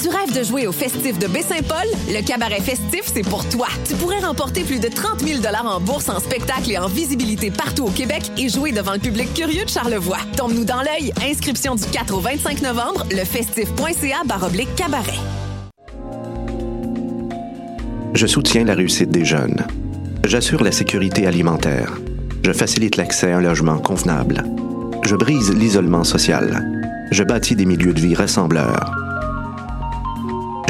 Tu rêves de jouer au festif de Baie-Saint-Paul? Le cabaret festif, c'est pour toi. Tu pourrais remporter plus de 30 000 en bourse, en spectacle et en visibilité partout au Québec et jouer devant le public curieux de Charlevoix. Tombe-nous dans l'œil. Inscription du 4 au 25 novembre, lefestif.ca baroblique cabaret. Je soutiens la réussite des jeunes. J'assure la sécurité alimentaire. Je facilite l'accès à un logement convenable. Je brise l'isolement social. Je bâtis des milieux de vie rassembleurs.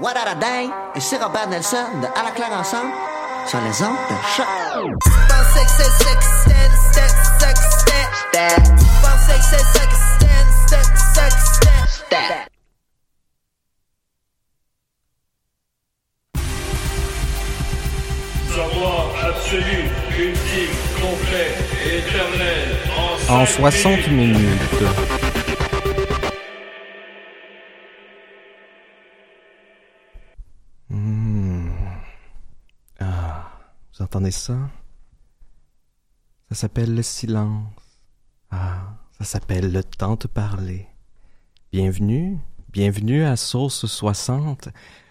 What a day! Et c'est Robert Nelson de À la claire ensemble sur les ondes de choc. Savoir absolu, ultime, complet, éternel, En 60 minutes. Vous entendez ça? Ça s'appelle le silence. Ah, ça s'appelle le temps de parler. Bienvenue, bienvenue à Source 60.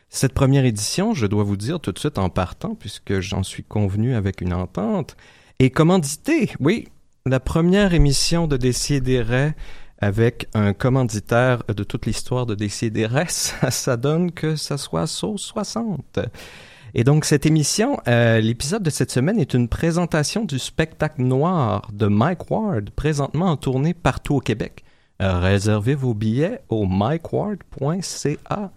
Cette première édition, je dois vous dire tout de suite en partant, puisque j'en suis convenu avec une entente, est commanditée. Oui, la première émission de Décideret avec un commanditaire de toute l'histoire de Décideret, ça, ça donne que ça soit Source 60. Et donc, cette émission, euh, l'épisode de cette semaine est une présentation du spectacle noir de Mike Ward, présentement en tournée partout au Québec. Euh, réservez vos billets au mikeward.ca.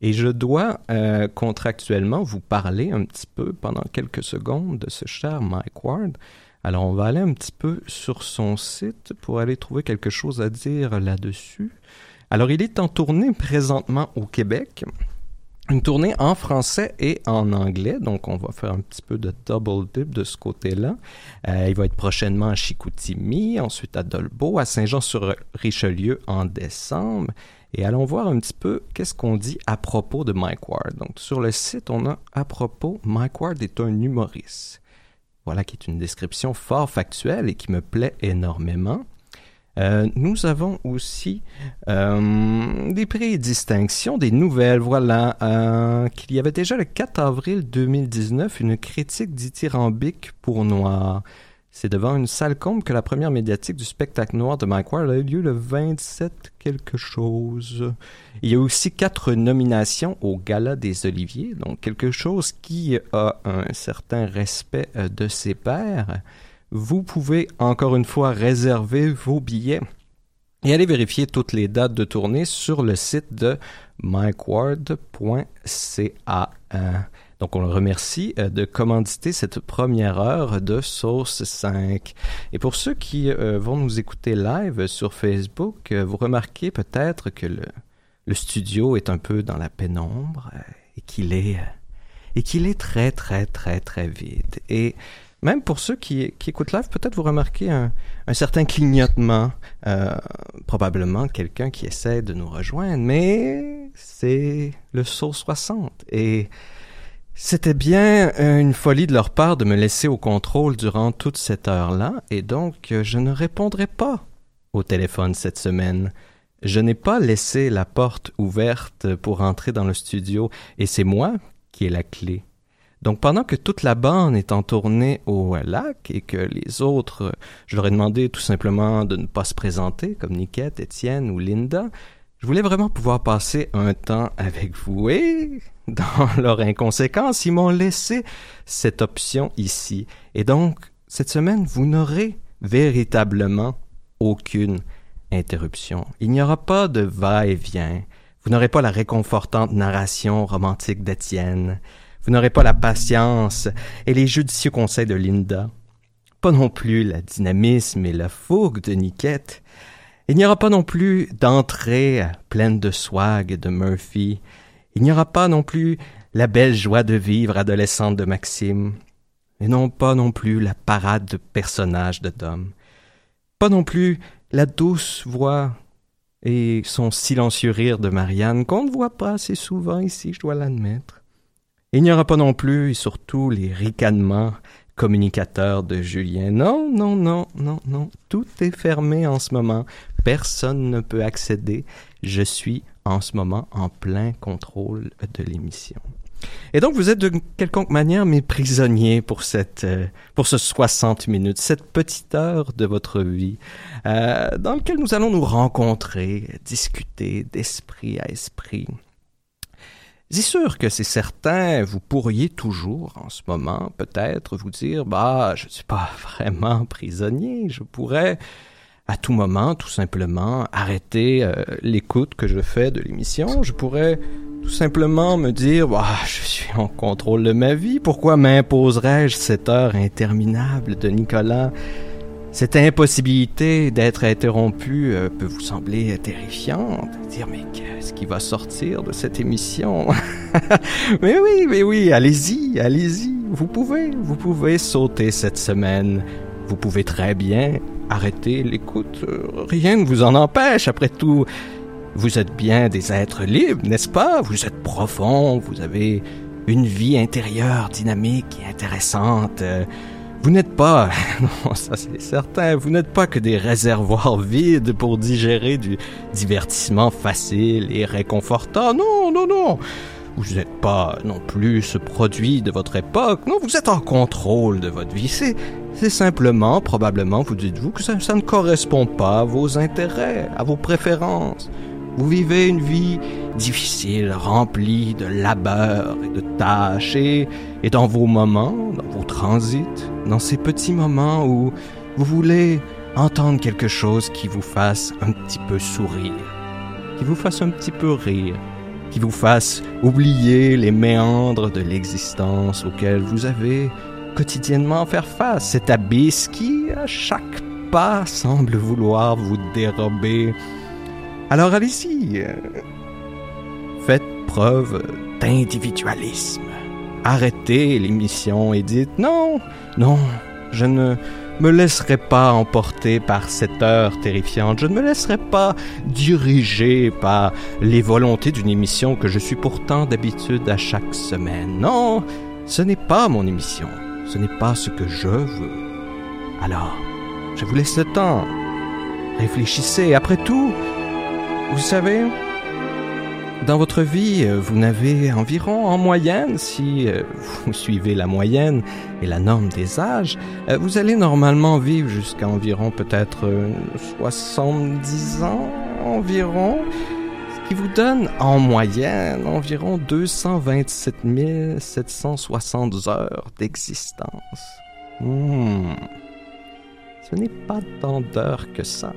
Et je dois euh, contractuellement vous parler un petit peu pendant quelques secondes de ce cher Mike Ward. Alors, on va aller un petit peu sur son site pour aller trouver quelque chose à dire là-dessus. Alors, il est en tournée présentement au Québec une tournée en français et en anglais, donc on va faire un petit peu de double dip de ce côté-là. Euh, il va être prochainement à Chicoutimi, ensuite à Dolbeau, à Saint-Jean-sur-Richelieu en décembre. Et allons voir un petit peu qu'est-ce qu'on dit à propos de Mike Ward. Donc sur le site, on a à propos Mike Ward est un humoriste. Voilà qui est une description fort factuelle et qui me plaît énormément. Euh, nous avons aussi euh, des prix et distinctions, des nouvelles. Voilà, euh, qu'il y avait déjà le 4 avril 2019 une critique dithyrambique pour Noir. C'est devant une salle comble que la première médiatique du spectacle noir de Mike Ward a eu lieu le 27 quelque chose. Il y a aussi quatre nominations au Gala des Oliviers, donc quelque chose qui a un certain respect de ses pairs vous pouvez encore une fois réserver vos billets et aller vérifier toutes les dates de tournée sur le site de mikeward.ca. Donc, on le remercie euh, de commanditer cette première heure de Source 5. Et pour ceux qui euh, vont nous écouter live sur Facebook, euh, vous remarquez peut-être que le, le, studio est un peu dans la pénombre et qu'il est, et qu'il est très, très, très, très vide. Et même pour ceux qui, écoutent live, peut-être vous remarquez un, certain clignotement, euh, probablement quelqu'un qui essaie de nous rejoindre, mais c'est le saut 60 et c'était bien une folie de leur part de me laisser au contrôle durant toute cette heure-là, et donc je ne répondrai pas au téléphone cette semaine. Je n'ai pas laissé la porte ouverte pour entrer dans le studio, et c'est moi qui ai la clé. Donc pendant que toute la bande est en tournée au lac et que les autres, je leur ai demandé tout simplement de ne pas se présenter, comme Niquette, Étienne ou Linda, je voulais vraiment pouvoir passer un temps avec vous et, dans leur inconséquence, ils m'ont laissé cette option ici. Et donc, cette semaine, vous n'aurez véritablement aucune interruption. Il n'y aura pas de va-et-vient. Vous n'aurez pas la réconfortante narration romantique d'Étienne. Vous n'aurez pas la patience et les judicieux conseils de Linda. Pas non plus la dynamisme et la fougue de Niquette. Il n'y aura pas non plus d'entrée pleine de swag de Murphy. Il n'y aura pas non plus la belle joie de vivre adolescente de Maxime. Et non pas non plus la parade de personnages de Tom. Pas non plus la douce voix et son silencieux rire de Marianne qu'on ne voit pas assez souvent ici, je dois l'admettre. Il n'y aura pas non plus, et surtout, les ricanements communicateurs de Julien. Non, non, non, non, non. Tout est fermé en ce moment. Personne ne peut accéder. Je suis en ce moment en plein contrôle de l'émission. Et donc, vous êtes de quelconque manière mes prisonniers pour cette, euh, pour ce 60 minutes, cette petite heure de votre vie, euh, dans lequel nous allons nous rencontrer, discuter d'esprit à esprit. C'est sûr que c'est certain, vous pourriez toujours, en ce moment, peut-être vous dire, bah, je ne suis pas vraiment prisonnier, je pourrais, à tout moment, tout simplement, arrêter euh, l'écoute que je fais de l'émission, je pourrais tout simplement me dire, bah, je suis en contrôle de ma vie, pourquoi m'imposerais-je cette heure interminable de Nicolas cette impossibilité d'être interrompu euh, peut vous sembler terrifiante. Dire, mais qu'est-ce qui va sortir de cette émission? mais oui, mais oui, allez-y, allez-y. Vous pouvez, vous pouvez sauter cette semaine. Vous pouvez très bien arrêter l'écoute. Euh, rien ne vous en empêche, après tout. Vous êtes bien des êtres libres, n'est-ce pas? Vous êtes profond, vous avez une vie intérieure dynamique et intéressante. Vous n'êtes pas, non, ça c'est certain, vous n'êtes pas que des réservoirs vides pour digérer du divertissement facile et réconfortant. Non, non, non. Vous n'êtes pas non plus ce produit de votre époque. Non, vous êtes en contrôle de votre vie. C'est, simplement, probablement, vous dites-vous, que ça ne correspond pas à vos intérêts, à vos préférences. Vous vivez une vie difficile, remplie de labeur et de tâches, et, et dans vos moments, dans vos transits, dans ces petits moments où vous voulez entendre quelque chose qui vous fasse un petit peu sourire, qui vous fasse un petit peu rire, qui vous fasse oublier les méandres de l'existence auxquels vous avez quotidiennement à faire face, cet abysse qui, à chaque pas, semble vouloir vous dérober alors allez-y, faites preuve d'individualisme. Arrêtez l'émission et dites non, non, je ne me laisserai pas emporter par cette heure terrifiante. Je ne me laisserai pas diriger par les volontés d'une émission que je suis pourtant d'habitude à chaque semaine. Non, ce n'est pas mon émission. Ce n'est pas ce que je veux. Alors, je vous laisse le temps. Réfléchissez. Après tout, vous savez, dans votre vie, euh, vous n'avez environ en moyenne, si euh, vous suivez la moyenne et la norme des âges, euh, vous allez normalement vivre jusqu'à environ peut-être 70 ans environ, ce qui vous donne en moyenne environ 227 760 heures d'existence. Hmm. Ce n'est pas tant d'heures que ça.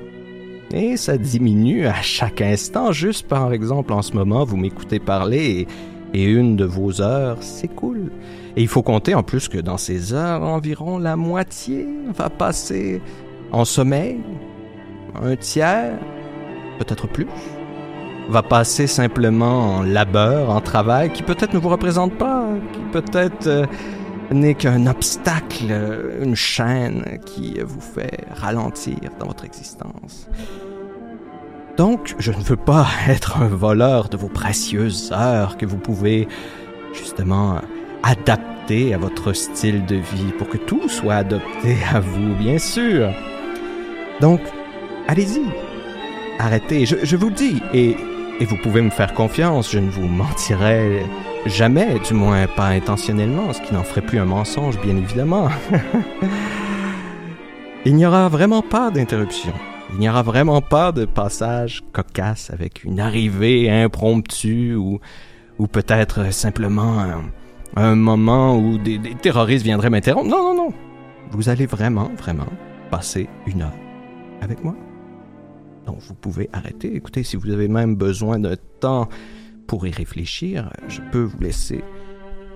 Et ça diminue à chaque instant. Juste par exemple, en ce moment, vous m'écoutez parler et, une de vos heures s'écoule. Et il faut compter en plus que dans ces heures, environ la moitié va passer en sommeil. Un tiers, peut-être plus, va passer simplement en labeur, en travail, qui peut-être ne vous représente pas, qui peut-être... Euh, n'est qu'un obstacle, une chaîne qui vous fait ralentir dans votre existence. Donc, je ne veux pas être un voleur de vos précieuses heures que vous pouvez justement adapter à votre style de vie pour que tout soit adopté à vous, bien sûr. Donc, allez-y. Arrêtez, je, vous le dis, et, et vous pouvez me faire confiance, je ne vous mentirai jamais, du moins pas intentionnellement, ce qui n'en ferait plus un mensonge, bien évidemment. Il n'y aura vraiment pas d'interruption. Il n'y aura vraiment pas de passage cocasse avec une arrivée impromptue ou, ou peut-être simplement un, moment où des, des terroristes viendraient m'interrompre. Non, non, non. Vous allez vraiment, vraiment passer une heure avec moi. Donc vous pouvez arrêter. Écoutez, si vous avez même besoin de temps pour y réfléchir, je peux vous laisser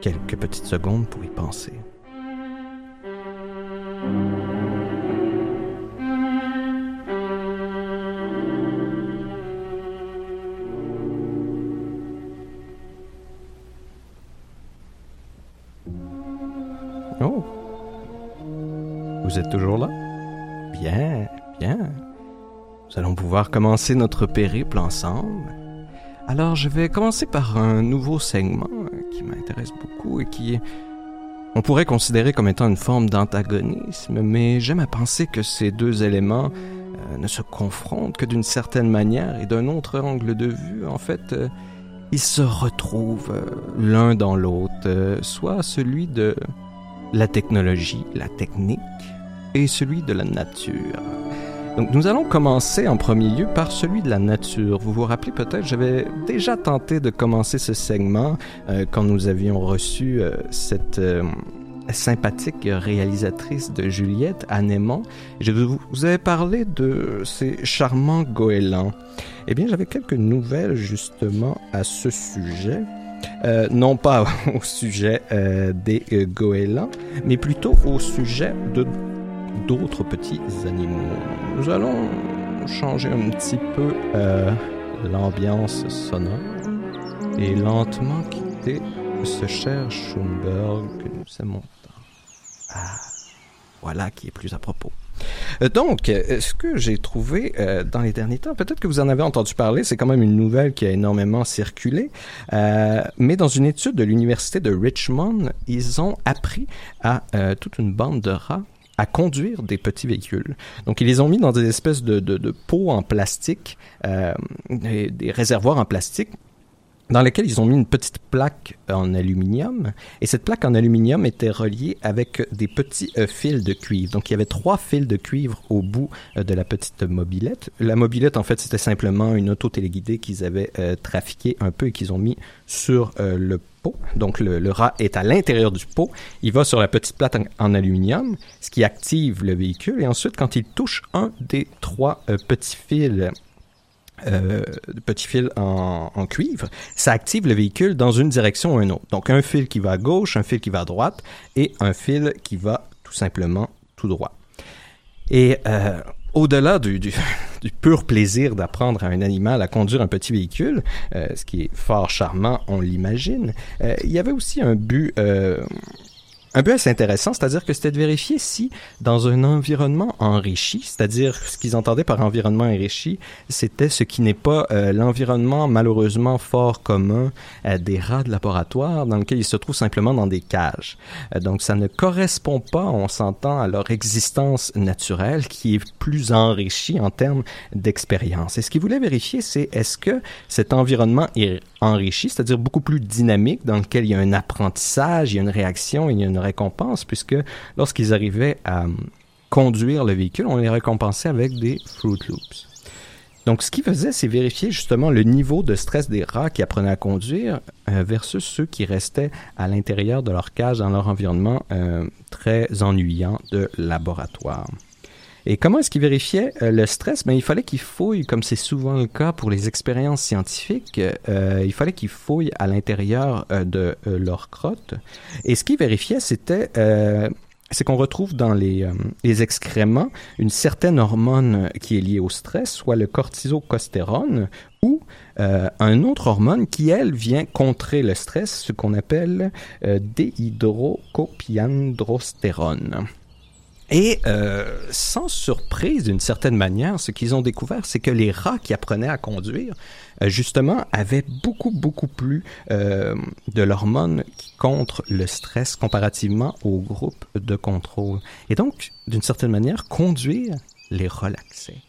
quelques petites secondes pour y penser. Oh. Vous êtes toujours là? Bien, bien. Nous allons pouvoir commencer notre périple ensemble. Alors, je vais commencer par un nouveau segment qui m'intéresse beaucoup et qui on pourrait considérer comme étant une forme d'antagonisme, mais j'aime à penser que ces deux éléments euh, ne se confrontent que d'une certaine manière et d'un autre angle de vue. En fait, euh, ils se retrouvent euh, l'un dans l'autre, euh, soit celui de la technologie, la technique, et celui de la nature. Donc nous allons commencer en premier lieu par celui de la nature. Vous vous rappelez peut-être, j'avais déjà tenté de commencer ce segment euh, quand nous avions reçu euh, cette euh, sympathique réalisatrice de Juliette, Anémon. Je vous, avais parlé de ces charmants goélands. Eh bien, j'avais quelques nouvelles justement à ce sujet. Non pas au sujet des goélands, mais plutôt au sujet de d'autres petits animaux. Nous allons changer un petit peu euh, l'ambiance sonore et lentement quitter ce cher Schumberg que nous aimons tant. Ah, voilà qui est plus à propos. Euh, Donc, euh, ce que j'ai trouvé dans les derniers temps, peut-être que vous en avez entendu parler, c'est quand même une nouvelle qui a énormément circulé, mais dans une étude de l'université de Richmond, ils ont appris à toute une bande de rats à conduire des petits véhicules. Donc, ils les ont mis dans des espèces de, de, de pots en plastique, euh, des, des réservoirs en plastique, dans lesquels ils ont mis une petite plaque en aluminium. Et cette plaque en aluminium était reliée avec des petits euh, fils de cuivre. Donc, il y avait trois fils de cuivre au bout euh, de la petite mobilette. La mobilette, en fait, c'était simplement une auto téléguidée qu'ils avaient euh, trafiquée un peu et qu'ils ont mis sur le pot. Donc, le, rat est à l'intérieur du pot. Il va sur la petite plaque en, aluminium, ce qui active le véhicule. Et ensuite, quand il touche un des trois petits fils euh, petit fil en, cuivre, ça active le véhicule dans une direction ou une autre. Donc un fil qui va à gauche, un fil qui va à droite et un fil qui va tout simplement tout droit. Et euh, au-delà du, pur plaisir d'apprendre à un animal à conduire un petit véhicule, euh, ce qui est fort charmant, on l'imagine, il y avait aussi un but un peu assez intéressant, c'est-à-dire que c'était de vérifier si, dans un environnement enrichi, c'est-à-dire ce qu'ils entendaient par environnement enrichi, c'était ce qui n'est pas euh, l'environnement malheureusement fort commun euh, des rats de laboratoire, dans lequel ils se trouvent simplement dans des cages. Euh, donc ça ne correspond pas, on s'entend, à leur existence naturelle qui est plus enrichie en termes d'expérience. Et ce qu'ils voulaient vérifier, c'est est-ce que cet environnement enrichi, c'est-à-dire beaucoup plus dynamique, dans lequel il y a un apprentissage, il y a une réaction, il y a une récompense, puisque lorsqu'ils arrivaient à um, conduire le véhicule, on les récompensait avec des Fruit Loops. Donc, ce qu'ils faisaient, c'est vérifier justement le niveau de stress des rats qui apprenaient à conduire euh, versus ceux qui restaient à l'intérieur de leur cage dans leur environnement euh, très ennuyant de laboratoire. Et comment est-ce qu'ils vérifiaient euh, le stress? Ben, il fallait qu'ils fouillent, comme c'est souvent le cas pour les expériences scientifiques, euh, il fallait qu'ils fouillent à l'intérieur euh, de leur crotte. Et ce qu'ils vérifiaient, c'était c'est qu'on retrouve dans les, euh, les excréments une certaine hormone qui est liée au stress, soit le cortisocostérone, ou euh, un autre hormone qui, elle, vient contrer le stress, ce qu'on appelle euh, déhydrocopiandrostérone. Et euh, sans surprise, d'une certaine manière, ce qu'ils ont découvert, c'est que les rats qui apprenaient à conduire, euh, justement, avaient beaucoup, beaucoup plus euh, de l'hormone contre le stress comparativement au groupe de contrôle. Et donc, d'une certaine manière, conduire les relaxait.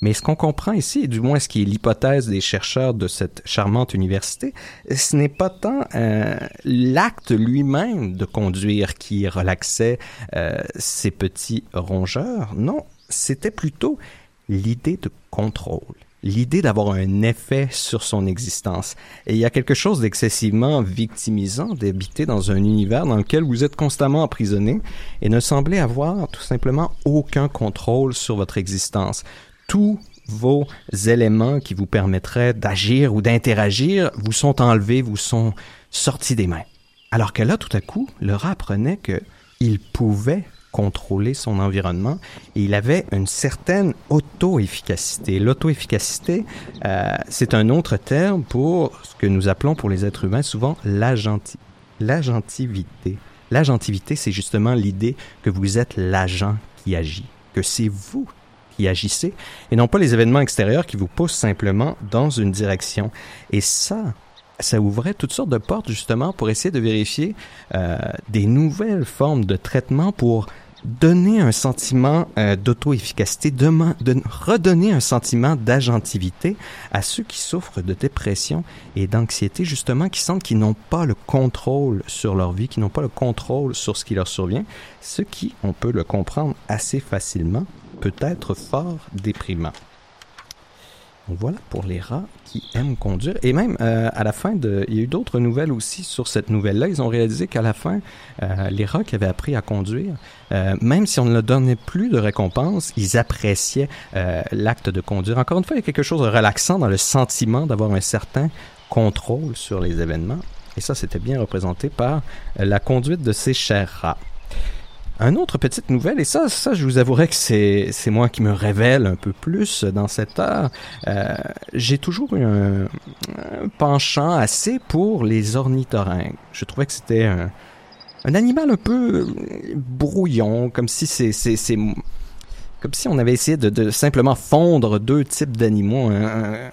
Mais ce qu'on comprend ici, et du moins ce qui est l'hypothèse des chercheurs de cette charmante université, ce n'est pas tant euh, l'acte lui-même de conduire qui relaxait euh, ces petits rongeurs, non, c'était plutôt l'idée de contrôle l'idée d'avoir un effet sur son existence. Et il y a quelque chose d'excessivement victimisant d'habiter dans un univers dans lequel vous êtes constamment emprisonné et ne semblez avoir tout simplement aucun contrôle sur votre existence tous vos éléments qui vous permettraient d'agir ou d'interagir vous sont enlevés, vous sont sortis des mains. Alors que là, tout à coup, le rat apprenait qu'il pouvait contrôler son environnement et il avait une certaine auto-efficacité. L'auto-efficacité, euh, c'est un autre terme pour ce que nous appelons pour les êtres humains souvent l'agentivité. L'agentivité, c'est justement l'idée que vous êtes l'agent qui agit, que c'est vous agissez, et non pas les événements extérieurs qui vous poussent simplement dans une direction. Et ça, ça ouvrait toutes sortes de portes justement pour essayer de vérifier euh, des nouvelles formes de traitement pour donner un sentiment euh, d'auto-efficacité, de, redonner un sentiment d'agentivité à ceux qui souffrent de dépression et d'anxiété, justement, qui sentent qu'ils n'ont pas le contrôle sur leur vie, qui n'ont pas le contrôle sur ce qui leur survient, ce qui, on peut le comprendre assez facilement, peut être fort déprimant. Donc voilà pour les rats qui aiment conduire. Et même euh, à la fin de... Il y a eu d'autres nouvelles aussi sur cette nouvelle-là. Ils ont réalisé qu'à la fin, euh, les rats qui avaient appris à conduire, euh, même si on ne leur donnait plus de récompense, ils appréciaient l'acte de conduire. Encore une fois, il y a quelque chose de relaxant dans le sentiment d'avoir un certain contrôle sur les événements. Et ça, c'était bien représenté par la conduite de ces chers rats. Un autre petite nouvelle, et ça, ça, je vous avouerai que c'est, c'est moi qui me révèle un peu plus dans cette heure. Euh, j'ai toujours eu un, penchant assez pour les ornithorynques. Je trouvais que c'était un, animal un peu brouillon, comme si c'est, c'est, c'est comme si on avait essayé de, de simplement fondre deux types d'animaux, un,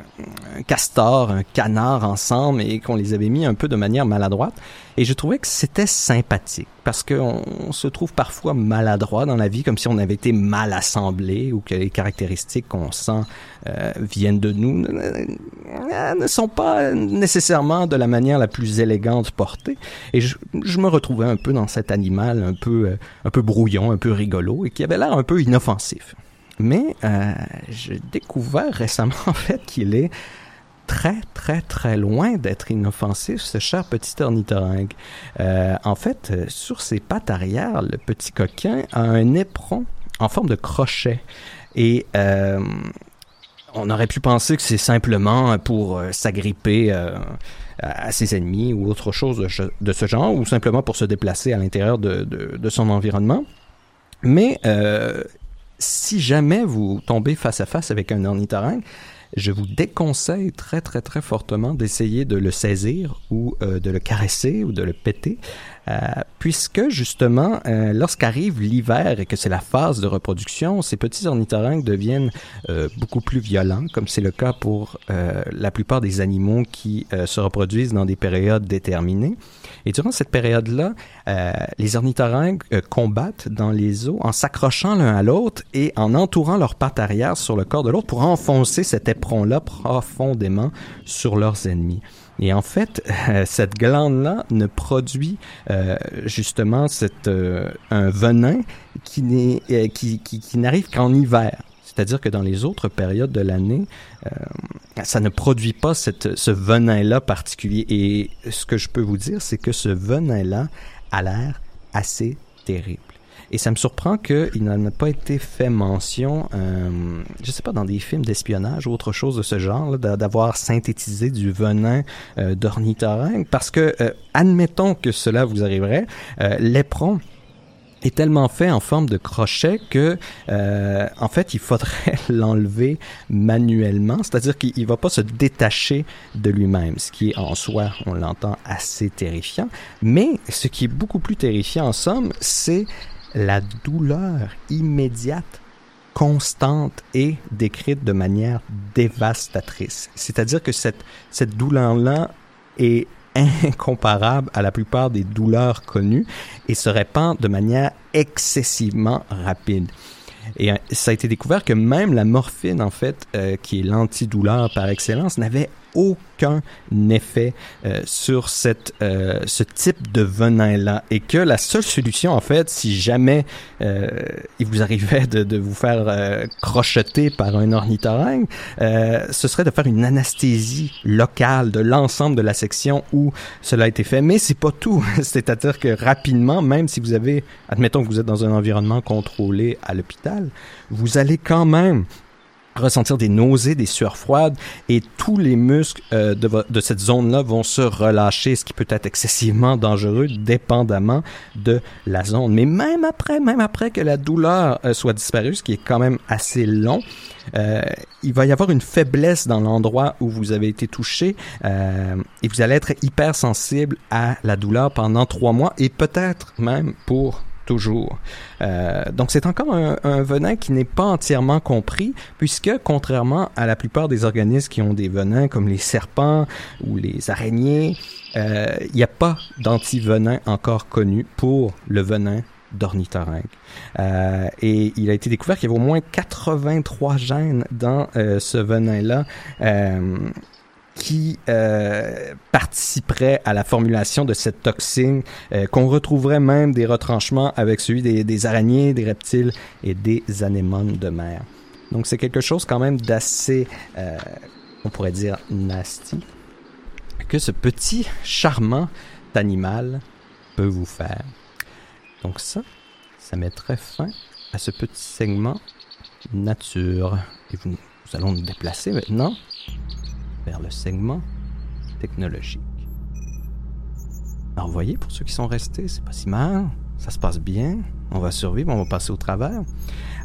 un, castor, un canard ensemble, et qu'on les avait mis un peu de manière maladroite. Et je trouvais que c'était sympathique parce qu'on se trouve parfois maladroit dans la vie, comme si on avait été mal assemblé ou que les caractéristiques qu'on sent euh, viennent de nous ne sont pas nécessairement de la manière la plus élégante portée. Et je, me retrouvais un peu dans cet animal un peu, euh, un peu brouillon, un peu rigolo et qui avait l'air un peu inoffensif. Mais euh, j'ai découvert récemment en fait qu'il est très, très, très loin d'être inoffensif, ce cher petit ornithorynque. Euh, en fait, euh, sur ses pattes arrière, le petit coquin a un éperon en forme de crochet. Et euh, on aurait pu penser que c'est simplement pour s'agripper à ses ennemis ou autre chose de, ce genre, ou simplement pour se déplacer à l'intérieur de, son environnement. Mais si jamais vous tombez face à face avec un ornithorynque, je vous déconseille très très très fortement d'essayer de le saisir ou euh, de le caresser ou de le péter, euh, puisque justement, euh, lorsqu'arrive l'hiver et que c'est la phase de reproduction, ces petits ornithorynques deviennent beaucoup plus violents, comme c'est le cas pour la plupart des animaux qui se reproduisent dans des périodes déterminées. Et durant cette période-là, les ornithorynques combattent dans les eaux en s'accrochant l'un à l'autre et en entourant leurs pattes arrière sur le corps de l'autre pour enfoncer cet éperon-là profondément sur leurs ennemis. Et en fait, euh, cette glande-là ne produit euh, justement cette, euh, un venin qui, euh, qui, qui, qui n'arrive qu'en hiver. C'est-à-dire que dans les autres périodes de l'année, euh, ça ne produit pas ce venin-là particulier. Et ce que je peux vous dire, c'est que ce venin-là a l'air assez terrible. Et ça me surprend qu'il n'en a pas été fait mention, euh, je sais pas, dans des films d'espionnage ou autre chose de ce genre, d'avoir synthétisé du venin euh, d'ornithorynque, parce que, euh, admettons que cela vous arriverait, euh, l'éperon est tellement fait en forme de crochet que euh, en fait il faudrait l'enlever manuellement, c'est-à-dire qu'il va pas se détacher de lui-même, ce qui est en soi, on l'entend, assez terrifiant. Mais ce qui est beaucoup plus terrifiant en somme, c'est la douleur immédiate constante et décrite de manière dévastatrice. C'est-à-dire que cette, cette douleur-là est incomparable à la plupart des douleurs connues et se répand de manière excessivement rapide. Et euh, ça a été découvert que même la morphine, en fait, euh, qui est l'antidouleur par excellence, n'avait aucun effet euh, sur cette, euh, ce type de venin-là et que la seule solution, en fait, si jamais euh, il vous arrivait de, de vous faire euh, crocheter par un ornithorynque, euh, ce serait de faire une anesthésie locale de l'ensemble de la section où cela a été fait. Mais c'est pas tout. C'est-à-dire que rapidement, même si vous avez, admettons que vous êtes dans un environnement contrôlé à l'hôpital, vous allez quand même ressentir des nausées, des sueurs froides et tous les muscles euh, de, cette zone-là vont se relâcher, ce qui peut être excessivement dangereux dépendamment de la zone. Mais même après, même après que la douleur euh, soit disparue, ce qui est quand même assez long, euh, il va y avoir une faiblesse dans l'endroit où vous avez été touché et vous allez être hypersensible à la douleur pendant trois mois et peut-être même pour Euh, donc c'est encore un, venin qui n'est pas entièrement compris puisque contrairement à la plupart des organismes qui ont des venins comme les serpents ou les araignées, euh, il n'y a pas d'antivenin encore connu pour le venin d'ornithorynque. Euh, et il a été découvert qu'il y avait au moins 83 gènes dans ce venin-là. Qui euh, participerait à la formulation de cette toxine, euh, qu'on retrouverait même des retranchements avec celui des, araignées, des reptiles et des anémones de mer. Donc c'est quelque chose quand même d'assez, euh, on pourrait dire, nasty, que ce petit charmant animal peut vous faire. Donc ça, ça mettrait fin à ce petit segment nature. Et nous allons nous déplacer maintenant vers le segment technologique. Alors, vous voyez, pour ceux qui sont restés, c'est pas si mal. Ça se passe bien. On va survivre, on va passer au travers.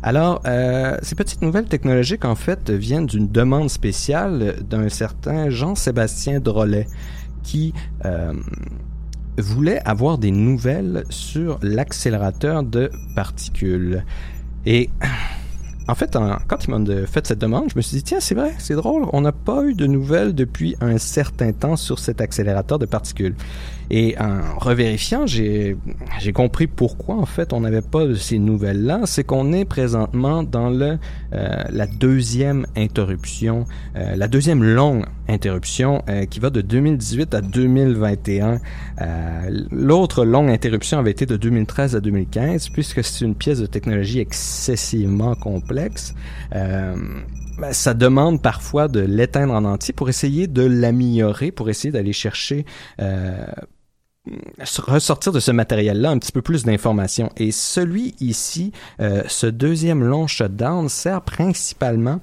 Alors, euh, ces petites nouvelles technologiques, en fait, viennent d'une demande spéciale d'un certain Jean-Sébastien Drolet qui euh, voulait avoir des nouvelles sur l'accélérateur de particules. Et en fait, quand il m'a de- fait cette demande, je me suis dit, tiens, c'est vrai, c'est drôle, on n'a pas eu de nouvelles depuis un certain temps sur cet accélérateur de particules. Et en revérifiant, j'ai compris pourquoi, en fait, on n'avait pas ces nouvelles-là. C'est qu'on est présentement dans le, euh, la deuxième interruption, euh, la deuxième longue interruption euh, qui va de 2018 à 2021. Euh, L'autre longue interruption avait été de 2013 à 2015, puisque c'est une pièce de technologie excessivement complexe. Euh, ben, ça demande parfois de l'éteindre en entier pour essayer de l'améliorer, pour essayer d'aller chercher euh, ressortir de ce matériel-là un petit peu plus d'informations. Et celui ici, euh, ce deuxième long shutdown sert principalement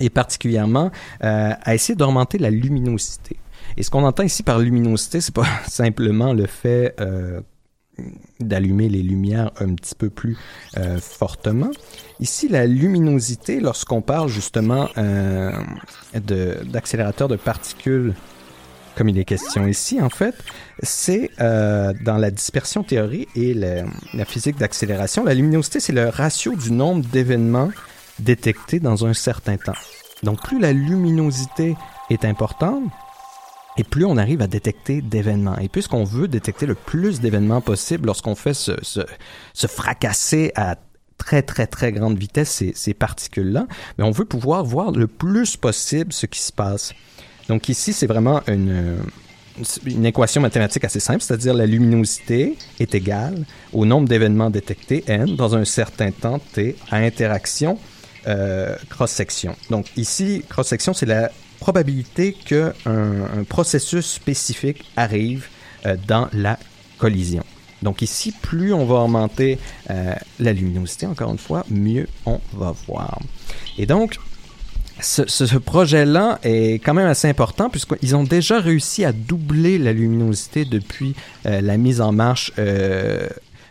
et particulièrement euh, à essayer d'augmenter la luminosité. Et ce qu'on entend ici par luminosité, c'est pas simplement le fait euh, d'allumer les lumières un petit peu plus euh, fortement. Ici, la luminosité, lorsqu'on parle justement d'accélérateur de, particules, comme il est question ici, en fait, c'est dans la dispersion théorie et la physique d'accélération. La luminosité, c'est le ratio du nombre d'événements détectés dans un certain temps. Donc, plus la luminosité est importante, et plus on arrive à détecter d'événements. Et puisqu'on veut détecter le plus d'événements possible lorsqu'on fait se, se, se fracasser à très très très grande vitesse ces, ces particules-là, mais on veut pouvoir voir le plus possible ce qui se passe. Donc ici, c'est vraiment une, une équation mathématique assez simple, c'est-à-dire la luminosité est égale au nombre d'événements détectés, n, dans un certain temps, t, à interaction euh, cross-section. Donc ici, cross-section, c'est la probabilité qu'un un processus spécifique arrive euh, dans la collision. Donc ici, plus on va augmenter euh, la luminosité, encore une fois, mieux on va voir. Et donc, ce, projet-là est quand même assez important puisqu'ils ont déjà réussi à doubler la luminosité depuis la mise en marche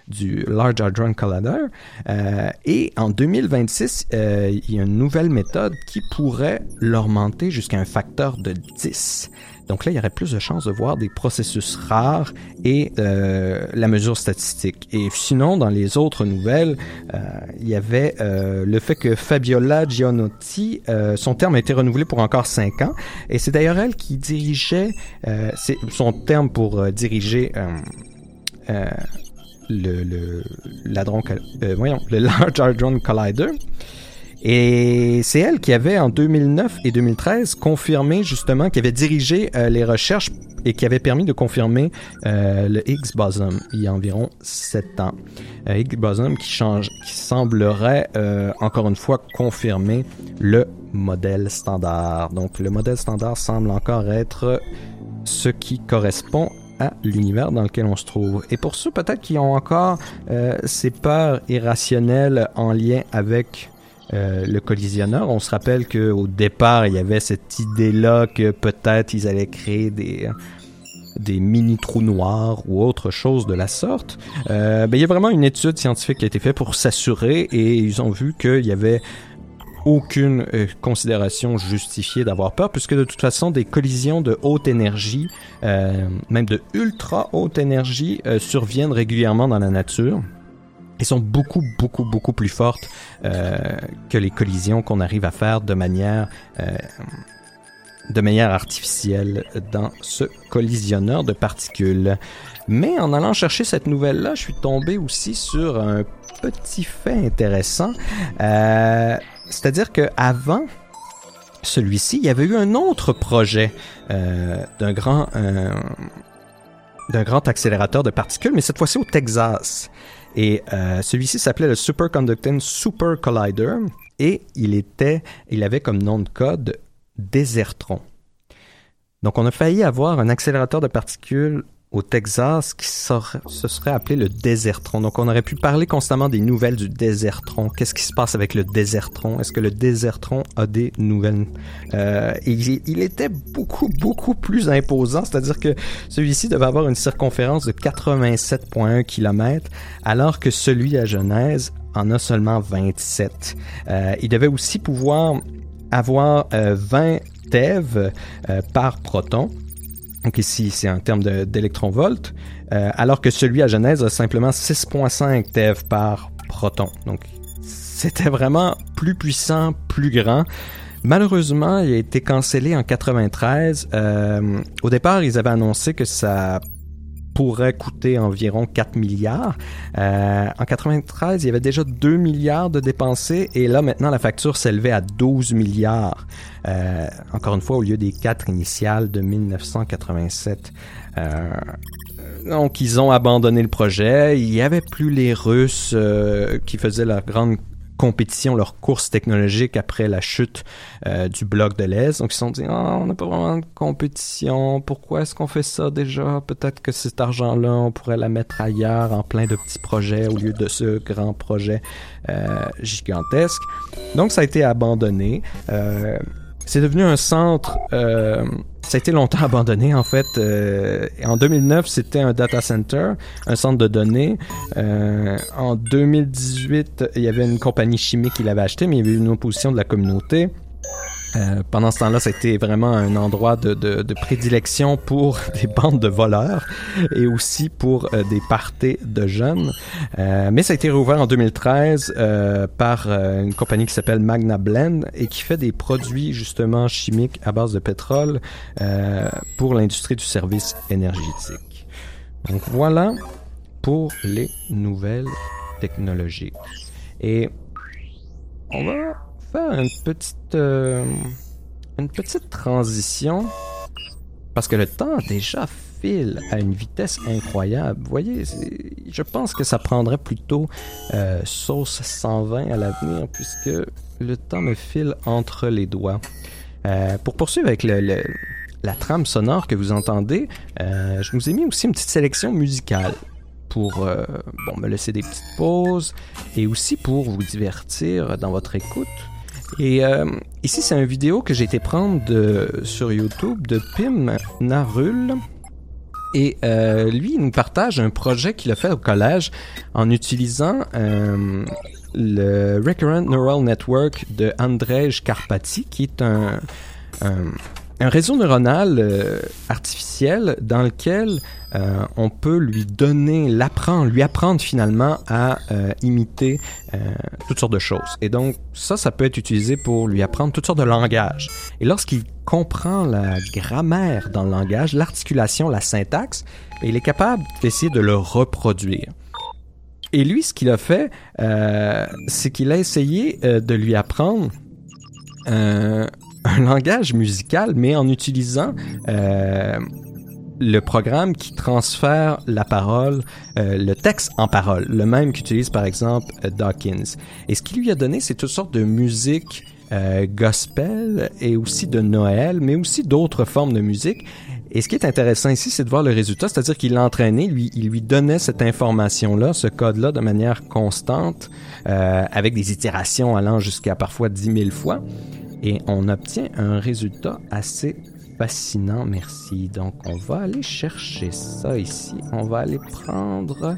du Large Hadron Collider. Euh, et en 2026, euh, il y a une nouvelle méthode qui pourrait l'augmenter jusqu'à un facteur de 10. Donc là, il y aurait plus de chances de voir des processus rares et euh, la mesure statistique. Et sinon, dans les autres nouvelles, euh, il y avait euh, le fait que Fabiola Gianotti, euh, son terme a été renouvelé pour encore cinq ans. Et c'est d'ailleurs elle qui dirigeait, euh, son terme pour euh, diriger euh, le, le, l'Hadron, euh, voyons, le Large Hadron Collider. Et c'est elle qui avait en 2009 et 2013 confirmé justement, qui avait dirigé euh, les recherches et qui avait permis de confirmer euh, le Higgs boson il y a environ 7 ans. Euh, Higgs boson qui qui semblerait encore une fois confirmer le modèle standard. Donc le modèle standard semble encore être ce qui correspond à l'univers dans lequel on se trouve. Et pour ceux peut-être qui ont encore euh, ces peurs irrationnelles en lien avec euh, le collisionneur. On se rappelle qu'au départ, il y avait cette idée-là que peut-être ils allaient créer des des mini trous noirs ou autre chose de la sorte. Euh, ben, il y a vraiment une étude scientifique qui a été faite pour s'assurer et ils ont vu qu'il y avait aucune euh, considération justifiée d'avoir peur, puisque de toute façon, des collisions de haute énergie, euh, même de ultra haute énergie, euh, surviennent régulièrement dans la nature et sont beaucoup, beaucoup, beaucoup plus fortes que les collisions qu'on arrive à faire de manière, de manière artificielle dans ce collisionneur de particules. Mais en allant chercher cette nouvelle-là, je suis tombé aussi sur un petit fait intéressant. C'est-à-dire que avant celui-ci, il y avait eu un autre projet euh, d'un grand, euh, d'un grand accélérateur de particules, mais cette fois-ci au Texas. Et euh, celui-ci s'appelait le Superconducting Super Collider et il était, il avait comme nom de code Désertron. Donc on a failli avoir un accélérateur de particules au Texas qui se serait appelé le Désertron. Donc on aurait pu parler constamment des nouvelles du Désertron. Qu'est-ce qui se passe avec le Désertron? Est-ce que le Désertron a des nouvelles? Euh, il, était beaucoup beaucoup plus imposant, c'est-à-dire que celui-ci devait avoir une circonférence de 87,1 km, alors que celui à Genèse en a seulement 27. Euh, il devait aussi pouvoir avoir euh, 20 TeV euh, par proton. Donc ici, c'est un terme d'électronvolt, euh, alors que celui à Genèse a simplement 6.5 TeV par proton. Donc c'était vraiment plus puissant, plus grand. Malheureusement, il a été cancellé en 93. Euh, au départ, ils avaient annoncé que ça pourrait coûter environ 4 milliards. Euh, en 93, il y avait déjà 2 milliards de dépensés et là maintenant la facture s'élevait à 12 milliards. Euh, encore une fois, au lieu des 4 initiales de 1987. Euh, donc ils ont abandonné le projet. Il y avait plus les Russes qui faisaient leur grande compétition, leur course technologique après la chute euh, du bloc de l'Est. Donc ils se sont dit, Ah, on n'a pas vraiment de compétition, pourquoi est-ce qu'on fait ça déjà? Peut-être que cet argent-là, on pourrait la mettre ailleurs en plein de petits projets au lieu de ce grand projet euh, gigantesque. Donc ça a été abandonné. Euh, c'est devenu un centre. Euh, ça a été longtemps abandonné en fait. Euh, en 2009, c'était un data center, un centre de données. Euh, en 2018, il y avait une compagnie chimique qui l'avait acheté, mais il y avait une opposition de la communauté. Euh, pendant ce temps-là, c'était vraiment un endroit de, de, de, prédilection pour des bandes de voleurs et aussi pour euh, des parties de jeunes. Euh, mais ça a été rouvert en 2013 euh, par une compagnie qui s'appelle Magna Blend et qui fait des produits justement chimiques à base de pétrole pour l'industrie du service énergétique. Donc voilà pour les nouvelles technologies. Et on va faire une petite euh, une petite transition? Parce que le temps déjà file à une vitesse incroyable. Vous voyez, je pense que ça prendrait plutôt euh, sauce 120 à l'avenir puisque le temps me file entre les doigts. Euh, pour poursuivre avec le, la trame sonore que vous entendez, je vous ai mis aussi une petite sélection musicale pour bon, me laisser des petites pauses et aussi pour vous divertir dans votre écoute. Et euh, ici, c'est une vidéo que j'ai été prendre sur YouTube de Pim Narul. Et euh, lui, il nous partage un projet qu'il a fait au collège en utilisant euh, le Recurrent Neural Network de Andrzej Karpathy, qui est un, un réseau neuronal euh, artificiel dans lequel euh, on peut lui donner, l'apprendre, lui apprendre finalement à euh, imiter toutes sortes de choses. Et donc ça, ça peut être utilisé pour lui apprendre toutes sortes de langages. Et lorsqu'il comprend la grammaire dans le langage, l'articulation, la syntaxe, il est capable d'essayer de le reproduire. Et lui, ce qu'il a fait, c'est qu'il a essayé de lui apprendre euh, un langage musical, mais en utilisant euh, le programme qui transfère la parole, euh, le texte en parole, le même qu'utilise par exemple euh, Dawkins. Et ce qu'il lui a donné, c'est toutes sortes de musique euh, gospel et aussi de Noël, mais aussi d'autres formes de musique. Et ce qui est intéressant ici, c'est de voir le résultat, c'est-à-dire qu'il l'a entraîné, lui, il lui donnait cette information-là, ce code-là, de manière constante, euh, avec des itérations allant jusqu'à parfois 10 000 fois. Et on obtient un résultat assez fascinant, merci. Donc, on va aller chercher ça ici. On va aller prendre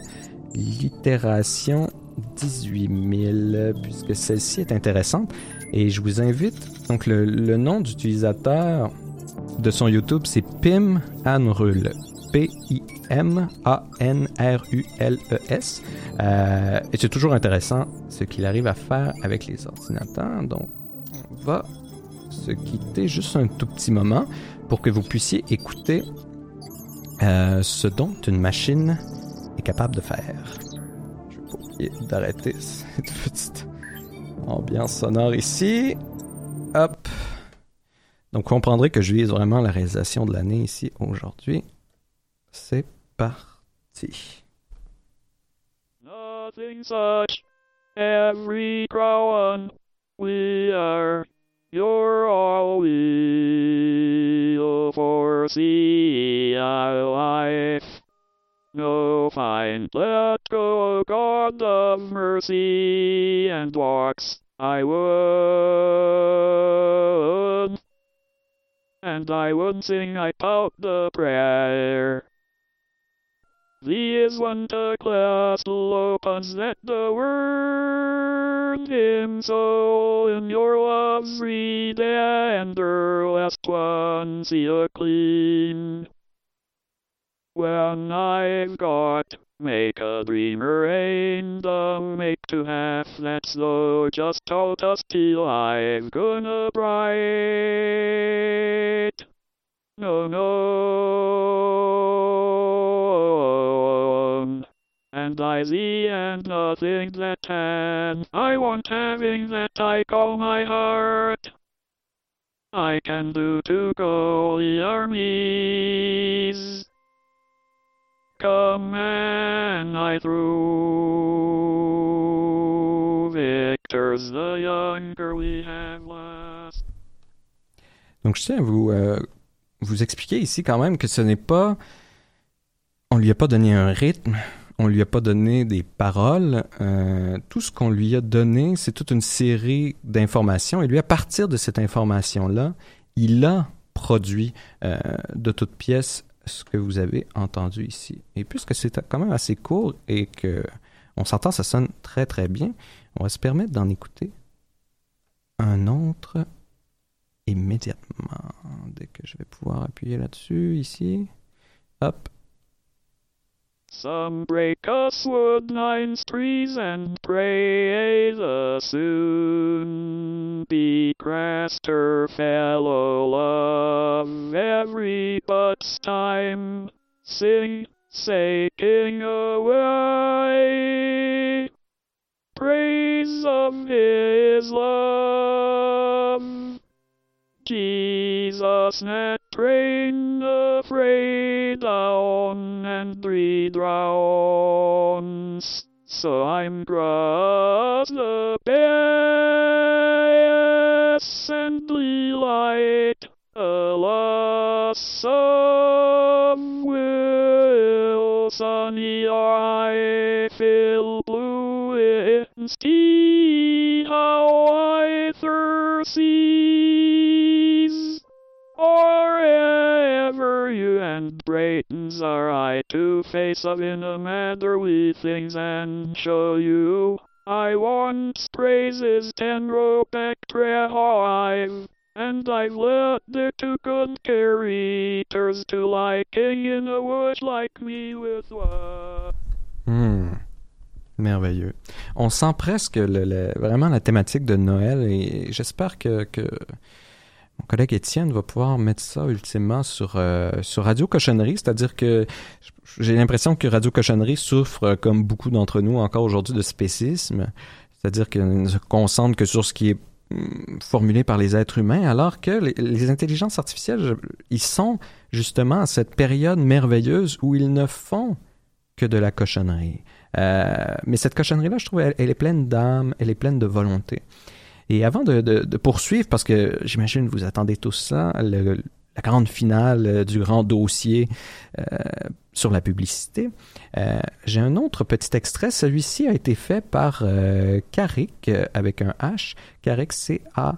l'itération 18 000, puisque celle-ci est intéressante. Et je vous invite, donc le, nom d'utilisateur de son YouTube, c'est Pim Anrul. P-I-M-A-N-R-U-L-E-S. Euh, et c'est toujours intéressant ce qu'il arrive à faire avec les ordinateurs. Donc, on va se quitter juste un tout petit moment pour que vous puissiez écouter euh, ce dont une machine est capable de faire. Je vais pas oublier d'arrêter cette petite ambiance sonore ici. Hop. Donc, vous comprendrez que je vise vraiment la réalisation de l'année ici aujourd'hui. C'est parti. Nothing such. Every crown we are. You're all we'll foresee our life. No fine, let go, God of mercy, and walks I would. And I would sing, I pout the prayer. Is class opens that the word him so in your love's read and her last one see a clean. When I've got make a dreamer ain't the make to half that's though just told us till I've gonna bright. No, no. And I see and nothing that can. I want having that I call my heart. I can do to go the armies. Come and I through victors the younger we have lost. Donc, je tiens à vous, euh, vous expliquer ici quand même que ce n'est pas. On lui a pas donné un rythme, on lui a pas donné des paroles. euh, tout ce qu'on lui a donné, c'est toute une série d'informations. Et lui, à partir de cette information-là, il a produit euh, de toutes pièces ce que vous avez entendu ici. Et puisque c'est quand même assez court et que on s'entend, ça sonne très très bien, on va se permettre d'en écouter un autre immédiatement. Dès que je vais pouvoir appuyer là-dessus, ici. Hop. Some break us wood lines, trees, and pray the soon be craster fellow love every but's time. Sing, say, king away. Praise of his love. Jesus net train afraid down and three drowns. So I'm cross the pass and delight a loss of will. Sunny eye fill blue and see how I thirst and brightens our eye to face of in a matter we things and show you. I once praises ten ropeck hive, and I've let the two good carriers to liking in a wood like me with what. Hmm. Merveilleux. On sent presque le, le- vraiment la thématique de Noël et j'espère que, que mon collègue Étienne va pouvoir mettre ça ultimement sur, euh, sur Radio Cochonnerie, c'est-à-dire que j'ai l'impression que Radio Cochonnerie souffre, euh, comme beaucoup d'entre nous encore aujourd'hui, de spécisme, c'est-à-dire qu'elle ne se concentre que sur ce qui est hum, formulé par les êtres humains, alors que les, intelligences artificielles, ils sont justement à cette période merveilleuse où ils ne font que de la cochonnerie. Euh, mais cette cochonnerie-là, je trouve, elle est pleine d'âme, elle est pleine de volonté. Et avant de, poursuivre, parce que j'imagine vous attendez tous ça, la grande finale euh, du grand dossier euh, sur la publicité, euh, j'ai un autre petit extrait. Celui-ci a été fait par euh, Carrick avec un H. Carrick, C-A-R-Y-K-H.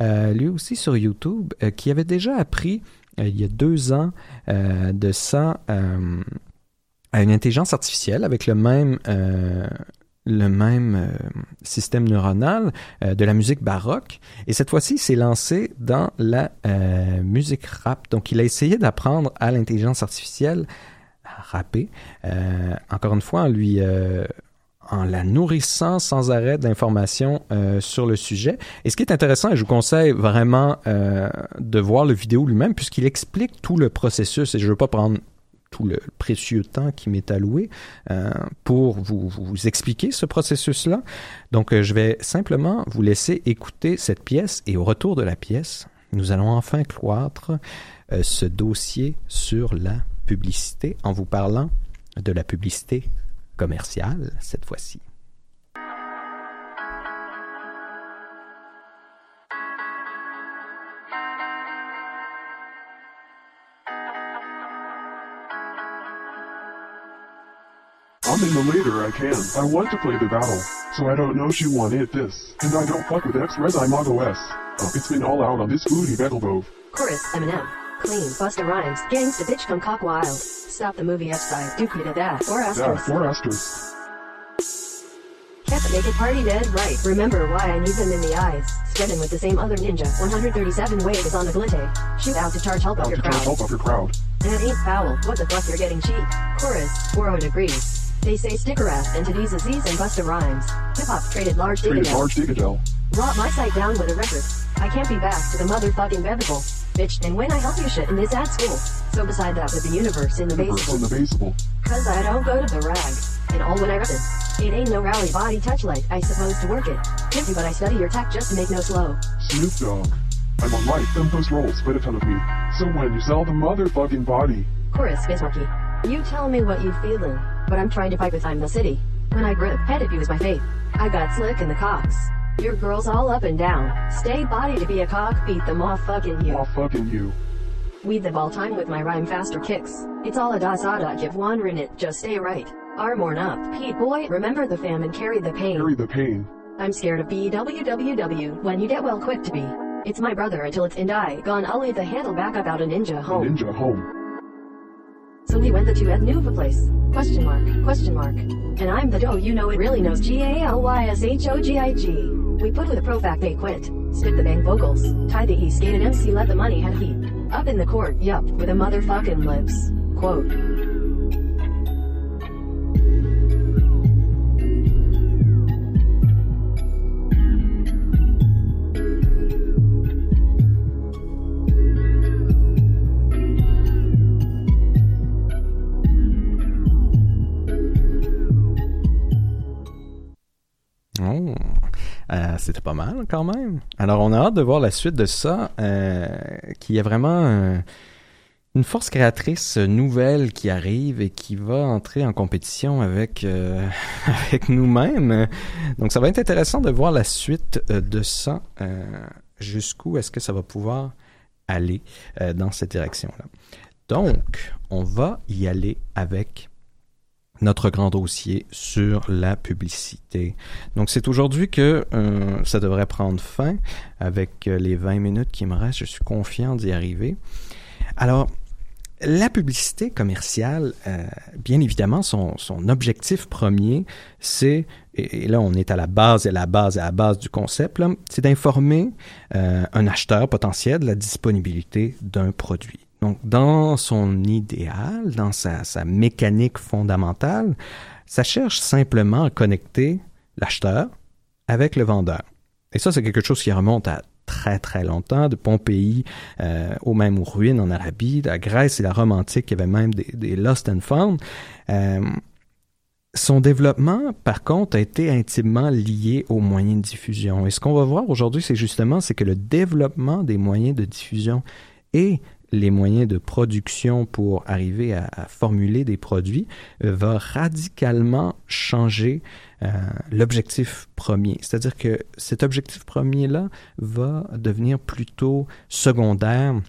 Euh, lui aussi sur YouTube, qui avait déjà appris il y a deux ans de ça à une intelligence artificielle avec le même le même euh, système neuronal euh, de la musique baroque et cette fois-ci il s'est lancé dans la euh, musique rap donc il a essayé d'apprendre à l'intelligence artificielle à rapper encore une fois en lui en la nourrissant sans arrêt d'informations sur le sujet. Et ce qui est intéressant, et je vous conseille vraiment de voir le vidéo lui-même, puisqu'il explique tout le processus, et je ne veux pas prendre tout le précieux temps qui m'est alloué euh, pour vous, vous expliquer ce processus-là. Donc, euh, je vais simplement vous laisser écouter cette pièce, et au retour de la pièce, nous allons enfin cloître euh, ce dossier sur la publicité en vous parlant de la publicité commerciale cette fois-ci. In the later I can. I want to play the battle. So I don't know she it this. And I don't fuck with X-Res, I'm on OS. Oh, it's been all out on this booty battle bove. Chorus, Eminem. Clean, Busta Rhymes, Gangsta bitch come cock wild. Stop the movie F-side, duplicate that, or Yeah, asterisk. four asterisks. Kept the naked party dead right. Remember why I need them in the eyes. Spreading with the same other ninja. 137 wave is on the glitte. Shoot out to charge help Out of your to charge crowd. help up your crowd. And it ain't foul. What the fuck you're getting cheap. Chorus, 40 degrees. They say sticker ass entities Aziz and Busta Rhymes. Hip hop traded large Traded dividends. large Digadel. Brought my site down with a record. I can't be back to the motherfucking biblical. Bitch, and when I help you shit in this ad school. So beside that with the universe in the Universe basement. in the basable. Cause I don't go to the rag. And all when I rep it. It ain't no rally body touch like I supposed to work it. Guilty but I study your tech just to make no slow. Snoop Dogg. I'm on life, them post rolls, spit a ton of me. So when you sell the motherfucking body, Chorus Bismarcky. You tell me what you feelin', but I'm trying to fight with I'm the city. When I grip, head if you is my faith. I got slick in the cocks. Your girls all up and down. Stay body to be a cock, beat them off fucking you. off fucking you. Weed the ball time with my rhyme faster kicks. It's all a das ada, give one in it, just stay right. Armorn up, Pete boy, remember the fam and carry the pain. Carry the pain. I'm scared of BWWW when you get well quick to be. It's my brother until it's and I gone. I'll leave the handle back up out a ninja home. Ninja home. So we went the two at Nuva place. Question mark, question mark. And I'm the dough you know it really knows G-A-L-Y-S-H-O-G-I-G. We put with a pro fact they quit. Spit the bang vocals. Tie the E skated MC let the money have heat. Up in the court, yup, with a motherfucking lips. Quote. Euh, c'était pas mal quand même. Alors on a hâte de voir la suite de ça, euh, qui est vraiment une force créatrice nouvelle qui arrive et qui va entrer en compétition avec euh, avec nous-mêmes. Donc ça va être intéressant de voir la suite euh, de ça. Jusqu'où est-ce que ça va pouvoir aller dans cette direction-là. Donc on va y aller avec notre grand dossier sur la publicité. Donc c'est aujourd'hui que euh, ça devrait prendre fin avec euh, les 20 minutes qui me restent. Je suis confiant d'y arriver. Alors, la publicité commerciale, euh, bien évidemment, son, objectif premier, c'est, et, là on est à la base et à la base et à la base du concept, c'est d'informer un acheteur potentiel de la disponibilité d'un produit. Donc, dans son idéal, dans sa, mécanique fondamentale, ça cherche simplement à connecter l'acheteur avec le vendeur. Et ça, c'est quelque chose qui remonte à très très longtemps, de Pompéi euh, aux ruines en Arabie, la Grèce et la Rome antique, il y avait même des, des lost and found. Euh, son développement, par contre, a été intimement lié aux moyens de diffusion. Et ce qu'on va voir aujourd'hui, c'est justement c'est que le développement des moyens de diffusion et les moyens de production pour arriver à, formuler des produits euh, va radicalement changer euh, l'objectif premier. C'est-à-dire que cet objectif premier-là va devenir plutôt secondaire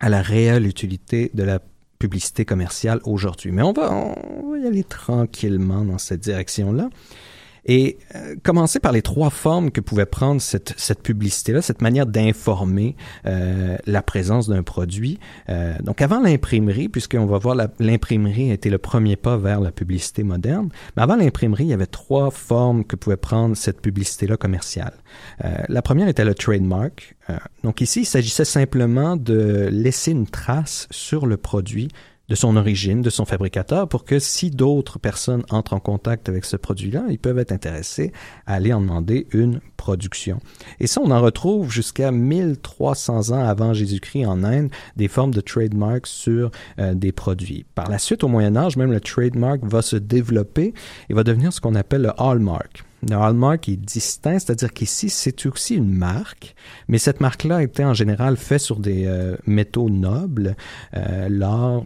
à la réelle utilité de la publicité commerciale aujourd'hui. Mais on va y aller tranquillement dans cette direction-là. Et euh, commencer par les trois formes que pouvait prendre cette, cette publicité-là, cette manière d'informer euh, la présence d'un produit. Euh, donc avant l'imprimerie, puisqu'on va voir l'imprimerie a été le premier pas vers la publicité moderne, mais avant l'imprimerie, il y avait trois formes que pouvait prendre cette publicité-là commerciale. Euh, la première était le trademark. Euh, donc ici, il s'agissait simplement de laisser une trace sur le produit de son origine, de son fabricateur, pour que si d'autres personnes entrent en contact avec ce produit-là, ils peuvent être intéressés à aller en demander une production. Et ça, on en retrouve jusqu'à 1300 ans avant Jésus-Christ en Inde, des formes de trademark sur euh, des produits. Par la suite, au Moyen Âge, même le trademark va se développer et va devenir ce qu'on appelle le hallmark. Le hallmark est distinct, c'est-à-dire qu'ici, c'est aussi une marque, mais cette marque-là était en général faite sur des euh, métaux nobles, euh, l'or,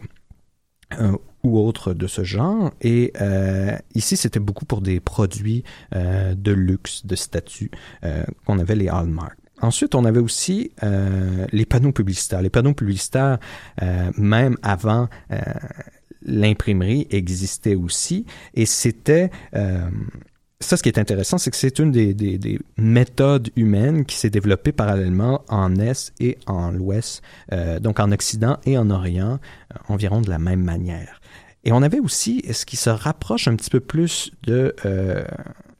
euh, ou autres de ce genre. Et euh, ici, c'était beaucoup pour des produits euh, de luxe, de statut, euh, qu'on avait les hallmarks. Ensuite, on avait aussi euh, les panneaux publicitaires. Les panneaux publicitaires, euh, même avant l'imprimerie, existaient aussi. Et c'était ça, ce qui est intéressant, c'est que c'est une des, des, des, méthodes humaines qui s'est développée parallèlement en Est et en l'Ouest, euh, donc en Occident et en Orient, euh, environ de la même manière. Et on avait aussi ce qui se rapproche un petit peu plus de euh,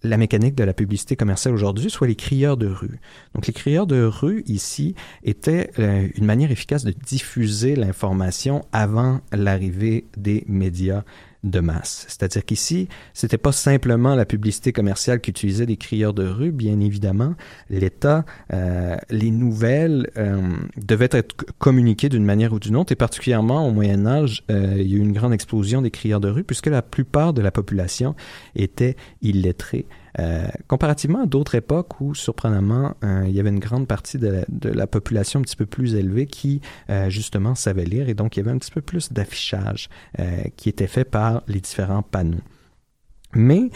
la mécanique de la publicité commerciale aujourd'hui, soit les crieurs de rue. Donc les crieurs de rue ici étaient euh, une manière efficace de diffuser l'information avant l'arrivée des médias de masse. C'est-à-dire qu'ici, c'était pas simplement la publicité commerciale qui utilisait des crieurs de rue, bien évidemment. L'État, euh, les nouvelles euh, devaient être communiquées d'une manière ou d'une autre, et particulièrement au Moyen Âge, euh, il y a eu une grande explosion des crieurs de rue, puisque la plupart de la population était illettrée. Euh, comparativement à d'autres époques où, surprenamment, euh, il y avait une grande partie de la, population un petit peu plus élevée qui, euh, justement, savait lire et donc il y avait un petit peu plus d'affichage qui était fait par les différents panneaux. Mais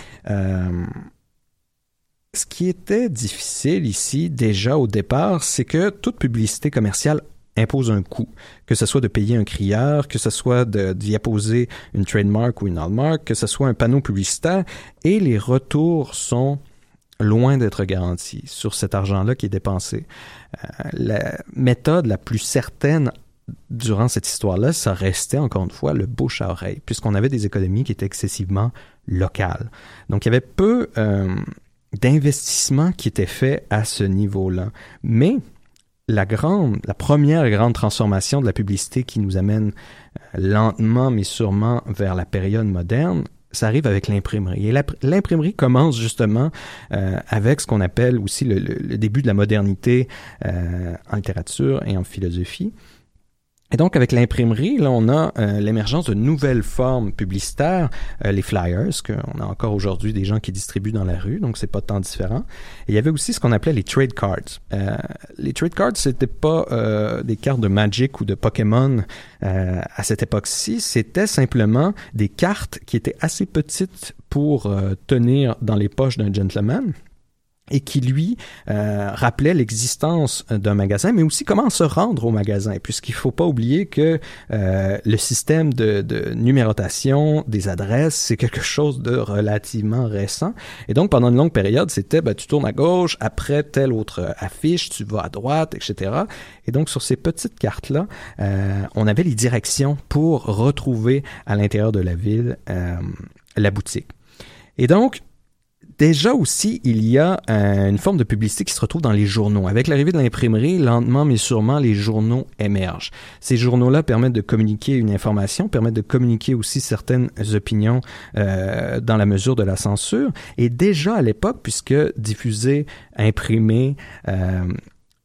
ce qui était difficile ici, déjà au départ, c'est que toute publicité commerciale impose un coût, que ce soit de payer un crieur, que ce soit d'y apposer une trademark ou une hallmark, que ce soit un panneau publicitaire, et les retours sont loin d'être garantis sur cet argent-là qui est dépensé. Euh, la méthode la plus certaine durant cette histoire-là, ça restait encore une fois le bouche à oreille, puisqu'on avait des économies qui étaient excessivement locales. Donc il y avait peu euh, d'investissements qui étaient faits à ce niveau-là. Mais la grande, la première grande transformation de la publicité qui nous amène euh, lentement mais sûrement vers la période moderne, ça arrive avec l'imprimerie. Et l'imprimerie commence justement euh, avec ce qu'on appelle aussi le, début de la modernité euh, en littérature et en philosophie. Et donc, avec l'imprimerie, là, on a euh, l'émergence de nouvelles formes publicitaires, euh, les flyers, qu'on a encore aujourd'hui des gens qui distribuent dans la rue, donc c'est pas tant différent. Et il y avait aussi ce qu'on appelait les trade cards. Euh, les trade cards, c'était pas des cartes de Magic ou de Pokémon à cette époque-ci, c'était simplement des cartes qui étaient assez petites pour tenir dans les poches d'un gentleman et qui lui euh, rappelait l'existence d'un magasin, mais aussi comment se rendre au magasin, puisqu'il faut pas oublier que euh, le système de, de, numérotation des adresses, c'est quelque chose de relativement récent. Et donc, pendant une longue période, c'était ben, tu tournes à gauche, après telle autre affiche, tu vas à droite, etc. Et donc, sur ces petites cartes-là, euh, on avait les directions pour retrouver à l'intérieur de la ville euh, la boutique. Et donc, Déjà aussi, il y a euh, une forme de publicité qui se retrouve dans les journaux. Avec l'arrivée de l'imprimerie, lentement mais sûrement, les journaux émergent. Ces journaux-là permettent de communiquer une information, permettent de communiquer aussi certaines opinions euh, dans la mesure de la censure. Et déjà à l'époque, puisque diffuser, imprimer, euh,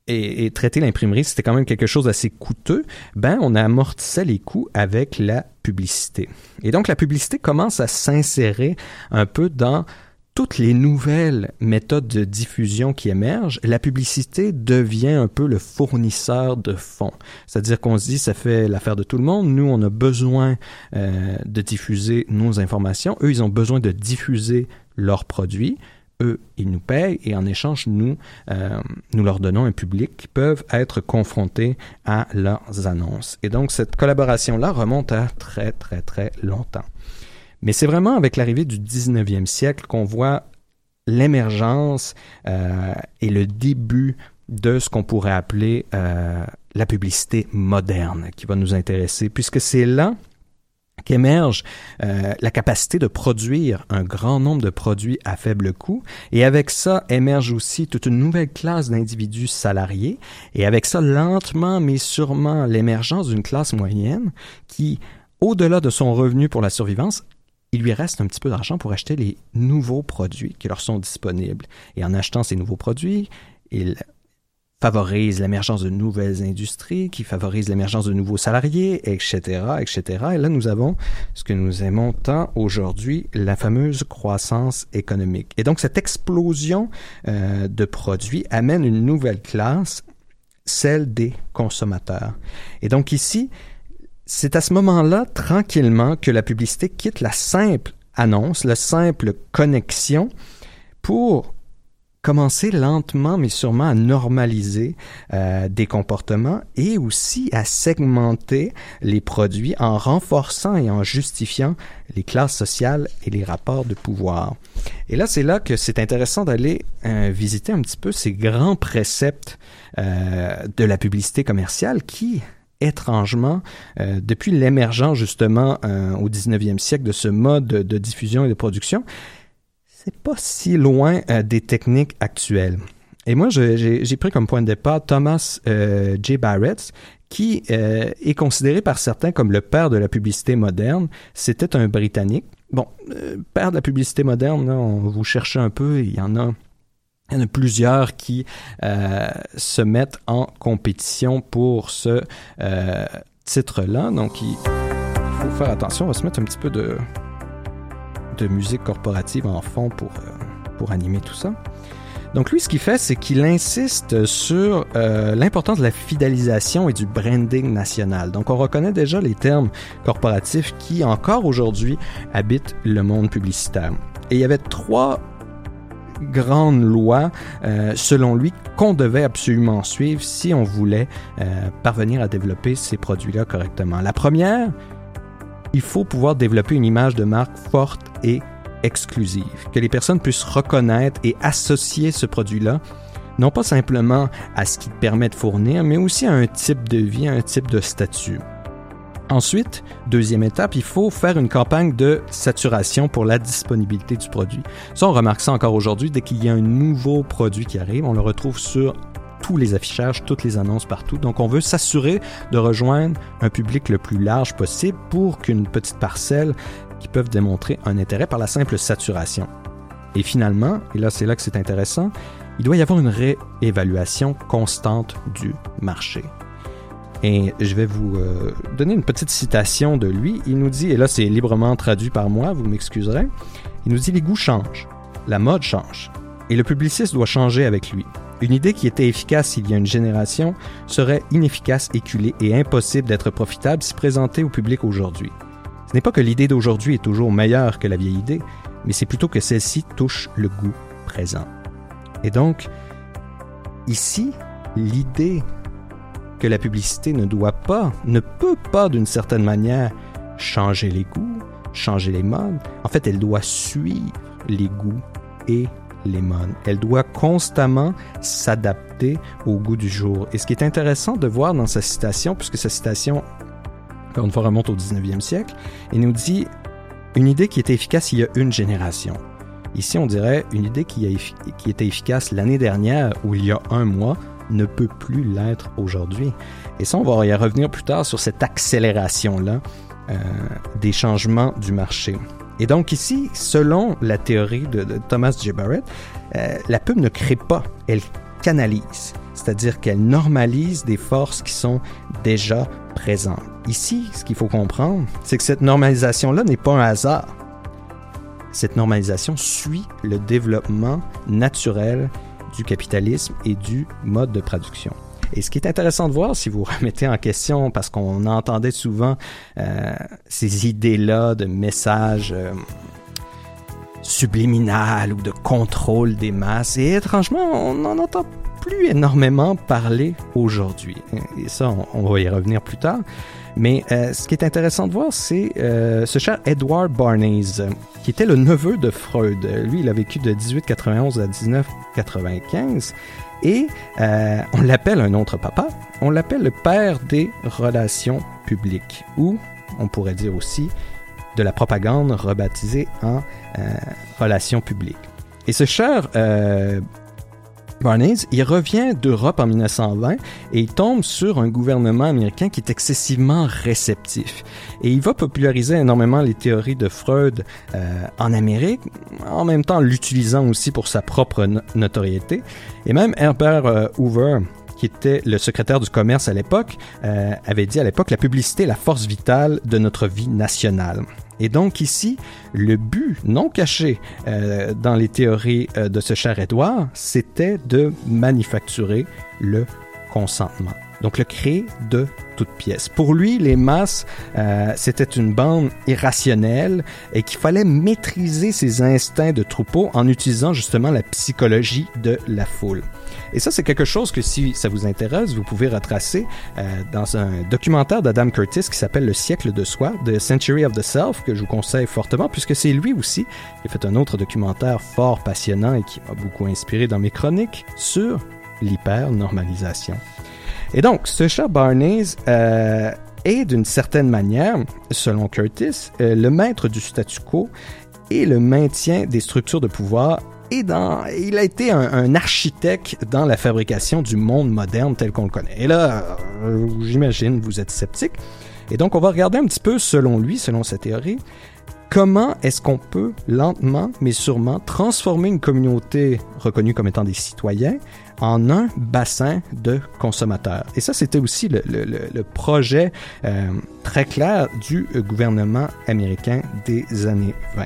et, et, traiter l'imprimerie, c'était quand même quelque chose d'assez coûteux, ben on amortissait les coûts avec la publicité. Et donc la publicité commence à s'insérer un peu dans toutes les nouvelles méthodes de diffusion qui émergent, la publicité devient un peu le fournisseur de fonds. C'est-à-dire qu'on se dit, ça fait l'affaire de tout le monde. Nous, on a besoin euh, de diffuser nos informations. Eux, ils ont besoin de diffuser leurs produits. Eux, ils nous payent et en échange, nous, euh, nous leur donnons un public qui peuvent être confrontés à leurs annonces. Et donc, cette collaboration-là remonte à très, très, très longtemps. Mais c'est vraiment avec l'arrivée du 19e siècle qu'on voit l'émergence euh, et le début de ce qu'on pourrait appeler euh, la publicité moderne qui va nous intéresser, puisque c'est là qu'émerge euh, la capacité de produire un grand nombre de produits à faible coût. Et avec ça émerge aussi toute une nouvelle classe d'individus salariés. Et avec ça, lentement mais sûrement, l'émergence d'une classe moyenne qui, au-delà de son revenu pour la survivance, il lui reste un petit peu d'argent pour acheter les nouveaux produits qui leur sont disponibles. Et en achetant ces nouveaux produits, il favorise l'émergence de nouvelles industries, qui favorise l'émergence de nouveaux salariés, etc., etc. Et là, nous avons ce que nous aimons tant aujourd'hui, la fameuse croissance économique. Et donc, cette explosion euh, de produits amène une nouvelle classe, celle des consommateurs. Et donc ici, c'est à ce moment-là, tranquillement, que la publicité quitte la simple annonce, la simple connexion pour commencer lentement mais sûrement à normaliser euh, des comportements et aussi à segmenter les produits en renforçant et en justifiant les classes sociales et les rapports de pouvoir. Et là, c'est là que c'est intéressant d'aller euh, visiter un petit peu ces grands préceptes euh, de la publicité commerciale qui, étrangement, euh, depuis l'émergence justement euh, au 19e siècle de ce mode de, diffusion et de production, c'est pas si loin euh, des techniques actuelles. Et moi, j'ai pris comme point de départ Thomas J. Barrett, qui est considéré par certains comme le père de la publicité moderne. C'était un Britannique. Bon, père de la publicité moderne, là, on vous cherchez un peu, il y en a il y en a plusieurs qui euh, se mettent en compétition pour ce euh, titre-là. Donc, il, faut faire attention. On va se mettre un petit peu de, musique corporative en fond pour, euh, pour animer tout ça. Donc lui, ce qu'il fait, c'est qu'il insiste sur l'importance de la fidélisation et du branding national. Donc on reconnaît déjà les termes corporatifs qui, encore aujourd'hui, habitent le monde publicitaire. Et il y avait trois grande loi, euh, selon lui, qu'on devait absolument suivre si on voulait euh, parvenir à développer ces produits-là correctement. La première, il faut pouvoir développer une image de marque forte et exclusive, que les personnes puissent reconnaître et associer ce produit-là non pas simplement à ce qu'il permet de fournir, mais aussi à un type de vie, à un type de statut. Ensuite, deuxième étape, il faut faire une campagne de saturation pour la disponibilité du produit. Ça, on remarque ça encore aujourd'hui. Dès qu'il y a un nouveau produit qui arrive, on le retrouve sur tous les affichages, toutes les annonces partout. Donc, on veut s'assurer de rejoindre un public le plus large possible pour qu'une petite parcelle qui peuvent démontrer un intérêt par la simple saturation. Et finalement, et là c'est là que c'est intéressant, il doit y avoir une réévaluation constante du marché. Et je vais vous euh, donner une petite citation de lui. Il nous dit, et là c'est librement traduit par moi, vous m'excuserez, il nous dit les goûts changent, la mode change, et le publiciste doit changer avec lui. Une idée qui était efficace il y a une génération serait inefficace, éculée et impossible d'être profitable si présentée au public aujourd'hui. Ce n'est pas que l'idée d'aujourd'hui est toujours meilleure que la vieille idée, mais c'est plutôt que celle-ci touche le goût présent. Et donc, ici, l'idée que la publicité ne doit pas, ne peut pas d'une certaine manière changer les goûts, changer les modes. En fait, elle doit suivre les goûts et les modes. Elle doit constamment s'adapter au goût du jour. Et ce qui est intéressant de voir dans sa citation, puisque sa citation, encore une fois, remonte au 19e siècle, il nous dit une idée qui était efficace il y a une génération. Ici, on dirait une idée qui, qui était efficace l'année dernière ou il y a un mois ne peut plus l'être aujourd'hui. Et ça, on va y revenir plus tard sur cette accélération-là euh, des changements du marché. Et donc ici, selon la théorie de, Thomas J. Barrett, euh, la pub ne crée pas, elle canalise, c'est-à-dire qu'elle normalise des forces qui sont déjà présentes. Ici, ce qu'il faut comprendre, c'est que cette normalisation-là n'est pas un hasard. Cette normalisation suit le développement naturel du capitalisme et du mode de production. Et ce qui est intéressant de voir, si vous remettez en question, parce qu'on entendait souvent euh, ces idées-là de messages euh, ou de contrôle des masses, et étrangement, on n'en entend plus énormément parler aujourd'hui. Et ça, on, va y revenir plus tard. Mais euh, ce qui est intéressant de voir, c'est euh, ce cher Edward Barnes, qui était le neveu de Freud. Lui, il a vécu de 1891 à 1995. Et euh, on l'appelle un autre papa, on l'appelle le père des relations publiques, ou on pourrait dire aussi de la propagande rebaptisée en relations publiques. Et ce cher Barnes, il revient d'Europe en 1920 et il tombe sur un gouvernement américain qui est excessivement réceptif. Et il va populariser énormément les théories de Freud euh, en Amérique, en même temps l'utilisant aussi pour sa propre notoriété. Et même Herbert euh, Hoover, qui était le secrétaire du commerce à l'époque, euh, avait dit à l'époque la publicité est la force vitale de notre vie nationale. Et donc ici, le but non caché euh, dans les théories euh, de ce cher Édouard, c'était de manufacturer le consentement. Donc le créer de toute pièce. Pour lui, les masses, euh, c'était une bande irrationnelle et qu'il fallait maîtriser ses instincts de troupeau en utilisant justement la psychologie de la foule. Et ça, c'est quelque chose que si ça vous intéresse, vous pouvez retracer euh, dans un documentaire d'Adam Curtis qui s'appelle Le siècle de soi, The Century of the Self, que je vous conseille fortement, puisque c'est lui aussi qui a fait un autre documentaire fort passionnant et qui m'a beaucoup inspiré dans mes chroniques sur l'hyper-normalisation. Et donc, ce chat Barnes euh, est d'une certaine manière, selon Curtis, euh, le maître du statu quo et le maintien des structures de pouvoir et dans, il a été un, architecte dans la fabrication du monde moderne tel qu'on le connaît. Et là, euh, j'imagine, vous êtes sceptique. Et donc, on va regarder un petit peu, selon lui, selon sa théorie, comment est-ce qu'on peut lentement, mais sûrement, transformer une communauté reconnue comme étant des citoyens en un bassin de consommateurs? Et ça, c'était aussi le, projet euh, très clair du gouvernement américain des années 20.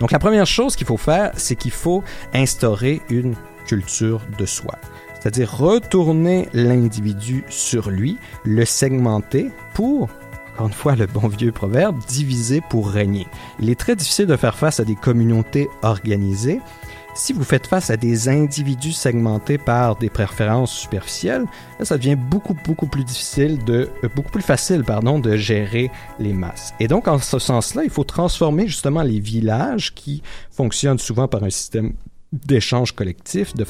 Donc la première chose qu'il faut faire, c'est qu'il faut instaurer une culture de soi. C'est-à-dire retourner l'individu sur lui, le segmenter pour encore une fois le bon vieux proverbe, diviser pour régner. Il est très difficile de faire face à des communautés organisées si vous faites face à des individus segmentés par des préférences superficielles, ça devient beaucoup beaucoup plus difficile de euh, beaucoup plus facile pardon de gérer les masses. Et donc en ce sens-là, il faut transformer justement les villages qui fonctionnent souvent par un système d'échange collectif de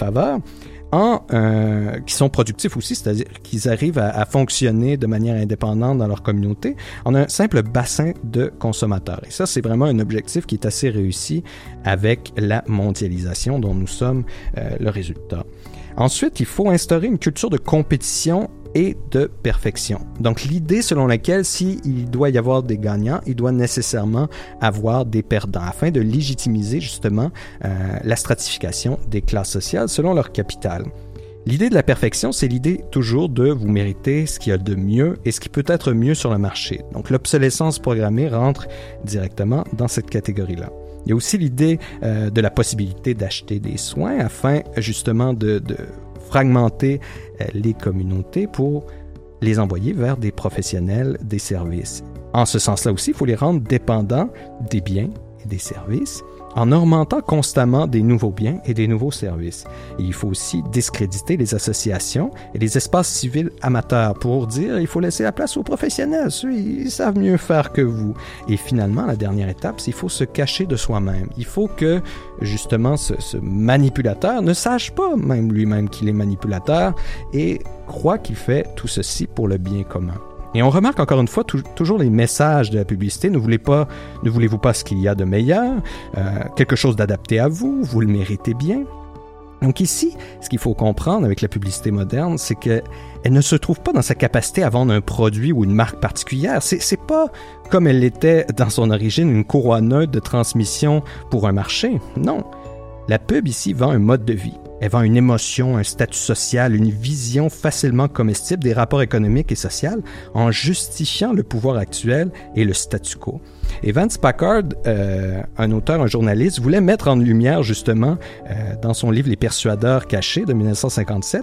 euh, qui sont productifs aussi, c'est-à-dire qu'ils arrivent à, fonctionner de manière indépendante dans leur communauté, en un simple bassin de consommateurs. Et ça, c'est vraiment un objectif qui est assez réussi avec la mondialisation dont nous sommes euh, le résultat. Ensuite, il faut instaurer une culture de compétition et de perfection. Donc l'idée selon laquelle s'il doit y avoir des gagnants, il doit nécessairement avoir des perdants afin de légitimiser justement euh, la stratification des classes sociales selon leur capital. L'idée de la perfection, c'est l'idée toujours de vous mériter ce qu'il y a de mieux et ce qui peut être mieux sur le marché. Donc l'obsolescence programmée rentre directement dans cette catégorie-là. Il y a aussi l'idée euh, de la possibilité d'acheter des soins afin justement de fragmenter euh, les communautés pour les envoyer vers des professionnels des services. En ce sens-là aussi, il faut les rendre dépendants des biens et des services en augmentant constamment des nouveaux biens et des nouveaux services. Et il faut aussi discréditer les associations et les espaces civils amateurs pour dire il faut laisser la place aux professionnels, ceux ils savent mieux faire que vous. Et finalement, la dernière étape, c'est qu'il faut se cacher de soi-même. Il faut que justement ce manipulateur ne sache pas même lui-même qu'il est manipulateur et croit qu'il fait tout ceci pour le bien commun. Et on remarque encore une fois toujours les messages de la publicité. Ne voulez pas, ne voulez-vous pas ce qu'il y a de meilleur, euh, quelque chose d'adapté à vous, vous le méritez bien. Donc ici, ce qu'il faut comprendre avec la publicité moderne, c'est que elle ne se trouve pas dans sa capacité à vendre un produit ou une marque particulière. C'est pas comme elle l'était dans son origine une courroie neutre de transmission pour un marché. Non. La pub ici vend un mode de vie. Elle vend une émotion, un statut social, une vision facilement comestible des rapports économiques et sociaux en justifiant le pouvoir actuel et le statu quo. Et Vance Packard, euh, un auteur, un journaliste, voulait mettre en lumière justement euh, dans son livre Les persuadeurs cachés de 1957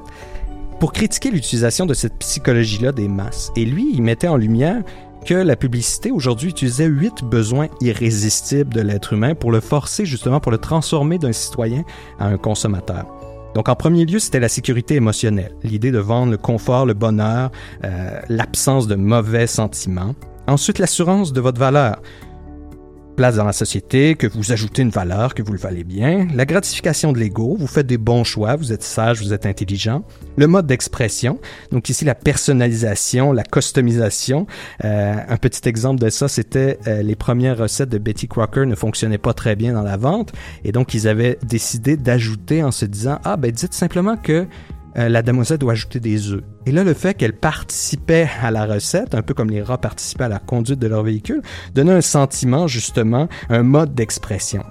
pour critiquer l'utilisation de cette psychologie-là des masses. Et lui, il mettait en lumière que la publicité aujourd'hui utilisait huit besoins irrésistibles de l'être humain pour le forcer justement, pour le transformer d'un citoyen à un consommateur. Donc en premier lieu, c'était la sécurité émotionnelle, l'idée de vendre le confort, le bonheur, euh, l'absence de mauvais sentiments. Ensuite, l'assurance de votre valeur, place dans la société, que vous ajoutez une valeur, que vous le valez bien, la gratification de l'ego, vous faites des bons choix, vous êtes sage, vous êtes intelligent, le mode d'expression, donc ici la personnalisation, la customisation. Euh, un petit exemple de ça, c'était euh, les premières recettes de Betty Crocker ne fonctionnaient pas très bien dans la vente, et donc ils avaient décidé d'ajouter en se disant, ah ben dites simplement que euh, la demoiselle doit ajouter des œufs. Et là, le fait qu'elle participait à la recette, un peu comme les rats participaient à la conduite de leur véhicule, donnait un sentiment, justement, un mode d'expression.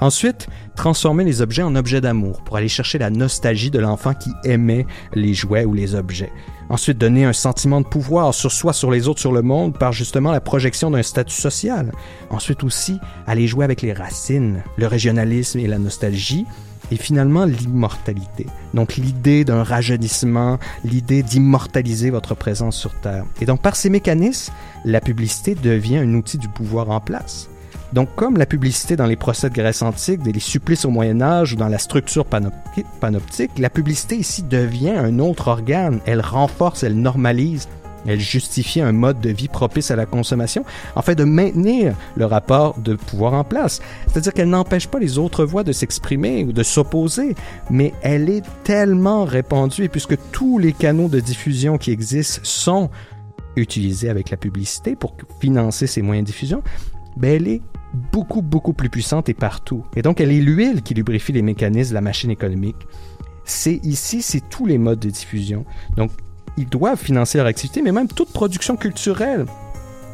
Ensuite, transformer les objets en objets d'amour pour aller chercher la nostalgie de l'enfant qui aimait les jouets ou les objets. Ensuite, donner un sentiment de pouvoir sur soi, sur les autres, sur le monde par justement la projection d'un statut social. Ensuite aussi, aller jouer avec les racines, le régionalisme et la nostalgie et finalement l'immortalité. Donc l'idée d'un rajeunissement, l'idée d'immortaliser votre présence sur Terre. Et donc par ces mécanismes, la publicité devient un outil du pouvoir en place. Donc comme la publicité dans les procès de Grèce antique, des supplices au Moyen Âge ou dans la structure panoptique, la publicité ici devient un autre organe. Elle renforce, elle normalise elle justifiait un mode de vie propice à la consommation, en fait de maintenir le rapport de pouvoir en place. C'est-à-dire qu'elle n'empêche pas les autres voix de s'exprimer ou de s'opposer, mais elle est tellement répandue, et puisque tous les canaux de diffusion qui existent sont utilisés avec la publicité pour financer ces moyens de diffusion, ben elle est beaucoup, beaucoup plus puissante et partout. Et donc, elle est l'huile qui lubrifie les mécanismes de la machine économique. C'est ici, c'est tous les modes de diffusion. Donc, ils doivent financer leur activité, mais même toute production culturelle,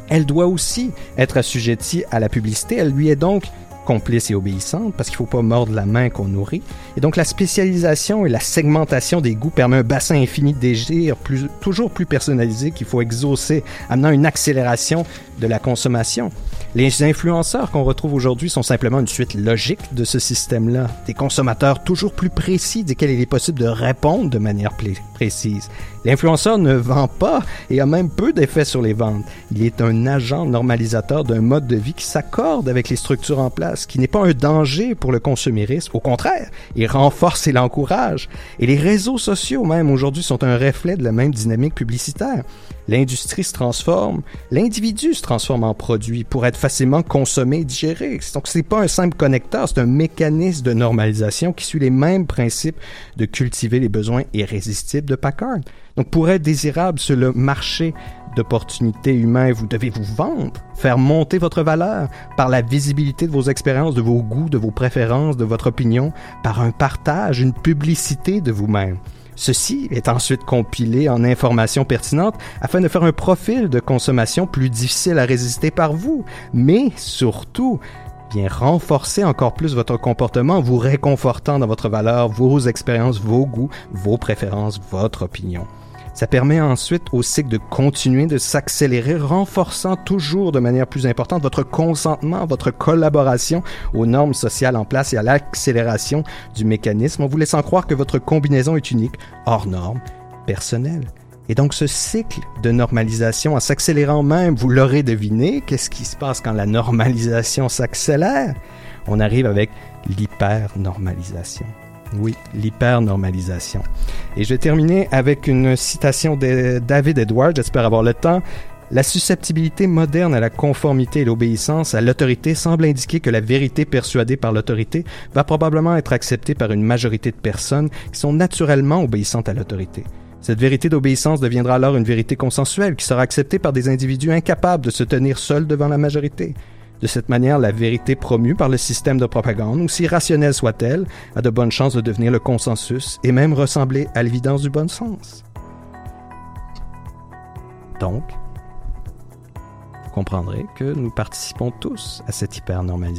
elle doit aussi être assujettie à la publicité. Elle lui est donc complice et obéissante parce qu'il ne faut pas mordre la main qu'on nourrit. Et donc la spécialisation et la segmentation des goûts permet un bassin infini de désirs toujours plus personnalisé qu'il faut exaucer, amenant une accélération de la consommation. Les influenceurs qu'on retrouve aujourd'hui sont simplement une suite logique de ce système-là. Des consommateurs toujours plus précis desquels il est possible de répondre de manière précise. L'influenceur ne vend pas et a même peu d'effet sur les ventes. Il est un agent normalisateur d'un mode de vie qui s'accorde avec les structures en place, qui n'est pas un danger pour le consumérisme. Au contraire, il renforce et l'encourage. Et les réseaux sociaux même aujourd'hui sont un reflet de la même dynamique publicitaire. L'industrie se transforme, l'individu se transforme en produit pour être facilement consommé et digéré. Donc c'est pas un simple connecteur, c'est un mécanisme de normalisation qui suit les mêmes principes de cultiver les besoins irrésistibles de Packard. Donc pour être désirable sur le marché d'opportunités humaines, vous devez vous vendre, faire monter votre valeur par la visibilité de vos expériences, de vos goûts, de vos préférences, de votre opinion, par un partage, une publicité de vous-même. Ceci est ensuite compilé en informations pertinentes afin de faire un profil de consommation plus difficile à résister par vous, mais surtout bien renforcer encore plus votre comportement en vous réconfortant dans votre valeur, vos expériences, vos goûts, vos préférences, votre opinion. Ça permet ensuite au cycle de continuer de s'accélérer, renforçant toujours de manière plus importante votre consentement, votre collaboration aux normes sociales en place et à l'accélération du mécanisme en vous laissant croire que votre combinaison est unique, hors norme, personnelle. Et donc ce cycle de normalisation en s'accélérant même, vous l'aurez deviné, qu'est-ce qui se passe quand la normalisation s'accélère? on arrive avec l'hypernormalisation. Oui, l'hypernormalisation. Et je vais terminer avec une citation de David Edwards, j'espère avoir le temps. La susceptibilité moderne à la conformité et l'obéissance à l'autorité semble indiquer que la vérité persuadée par l'autorité va probablement être acceptée par une majorité de personnes qui sont naturellement obéissantes à l'autorité. Cette vérité d'obéissance deviendra alors une vérité consensuelle qui sera acceptée par des individus incapables de se tenir seuls devant la majorité. De cette manière, la vérité promue par le système de propagande, aussi rationnelle soit-elle, a de bonnes chances de devenir le consensus et même ressembler à l'évidence du bon sens. Donc, vous comprendrez que nous participons tous à cette hypernormalisation.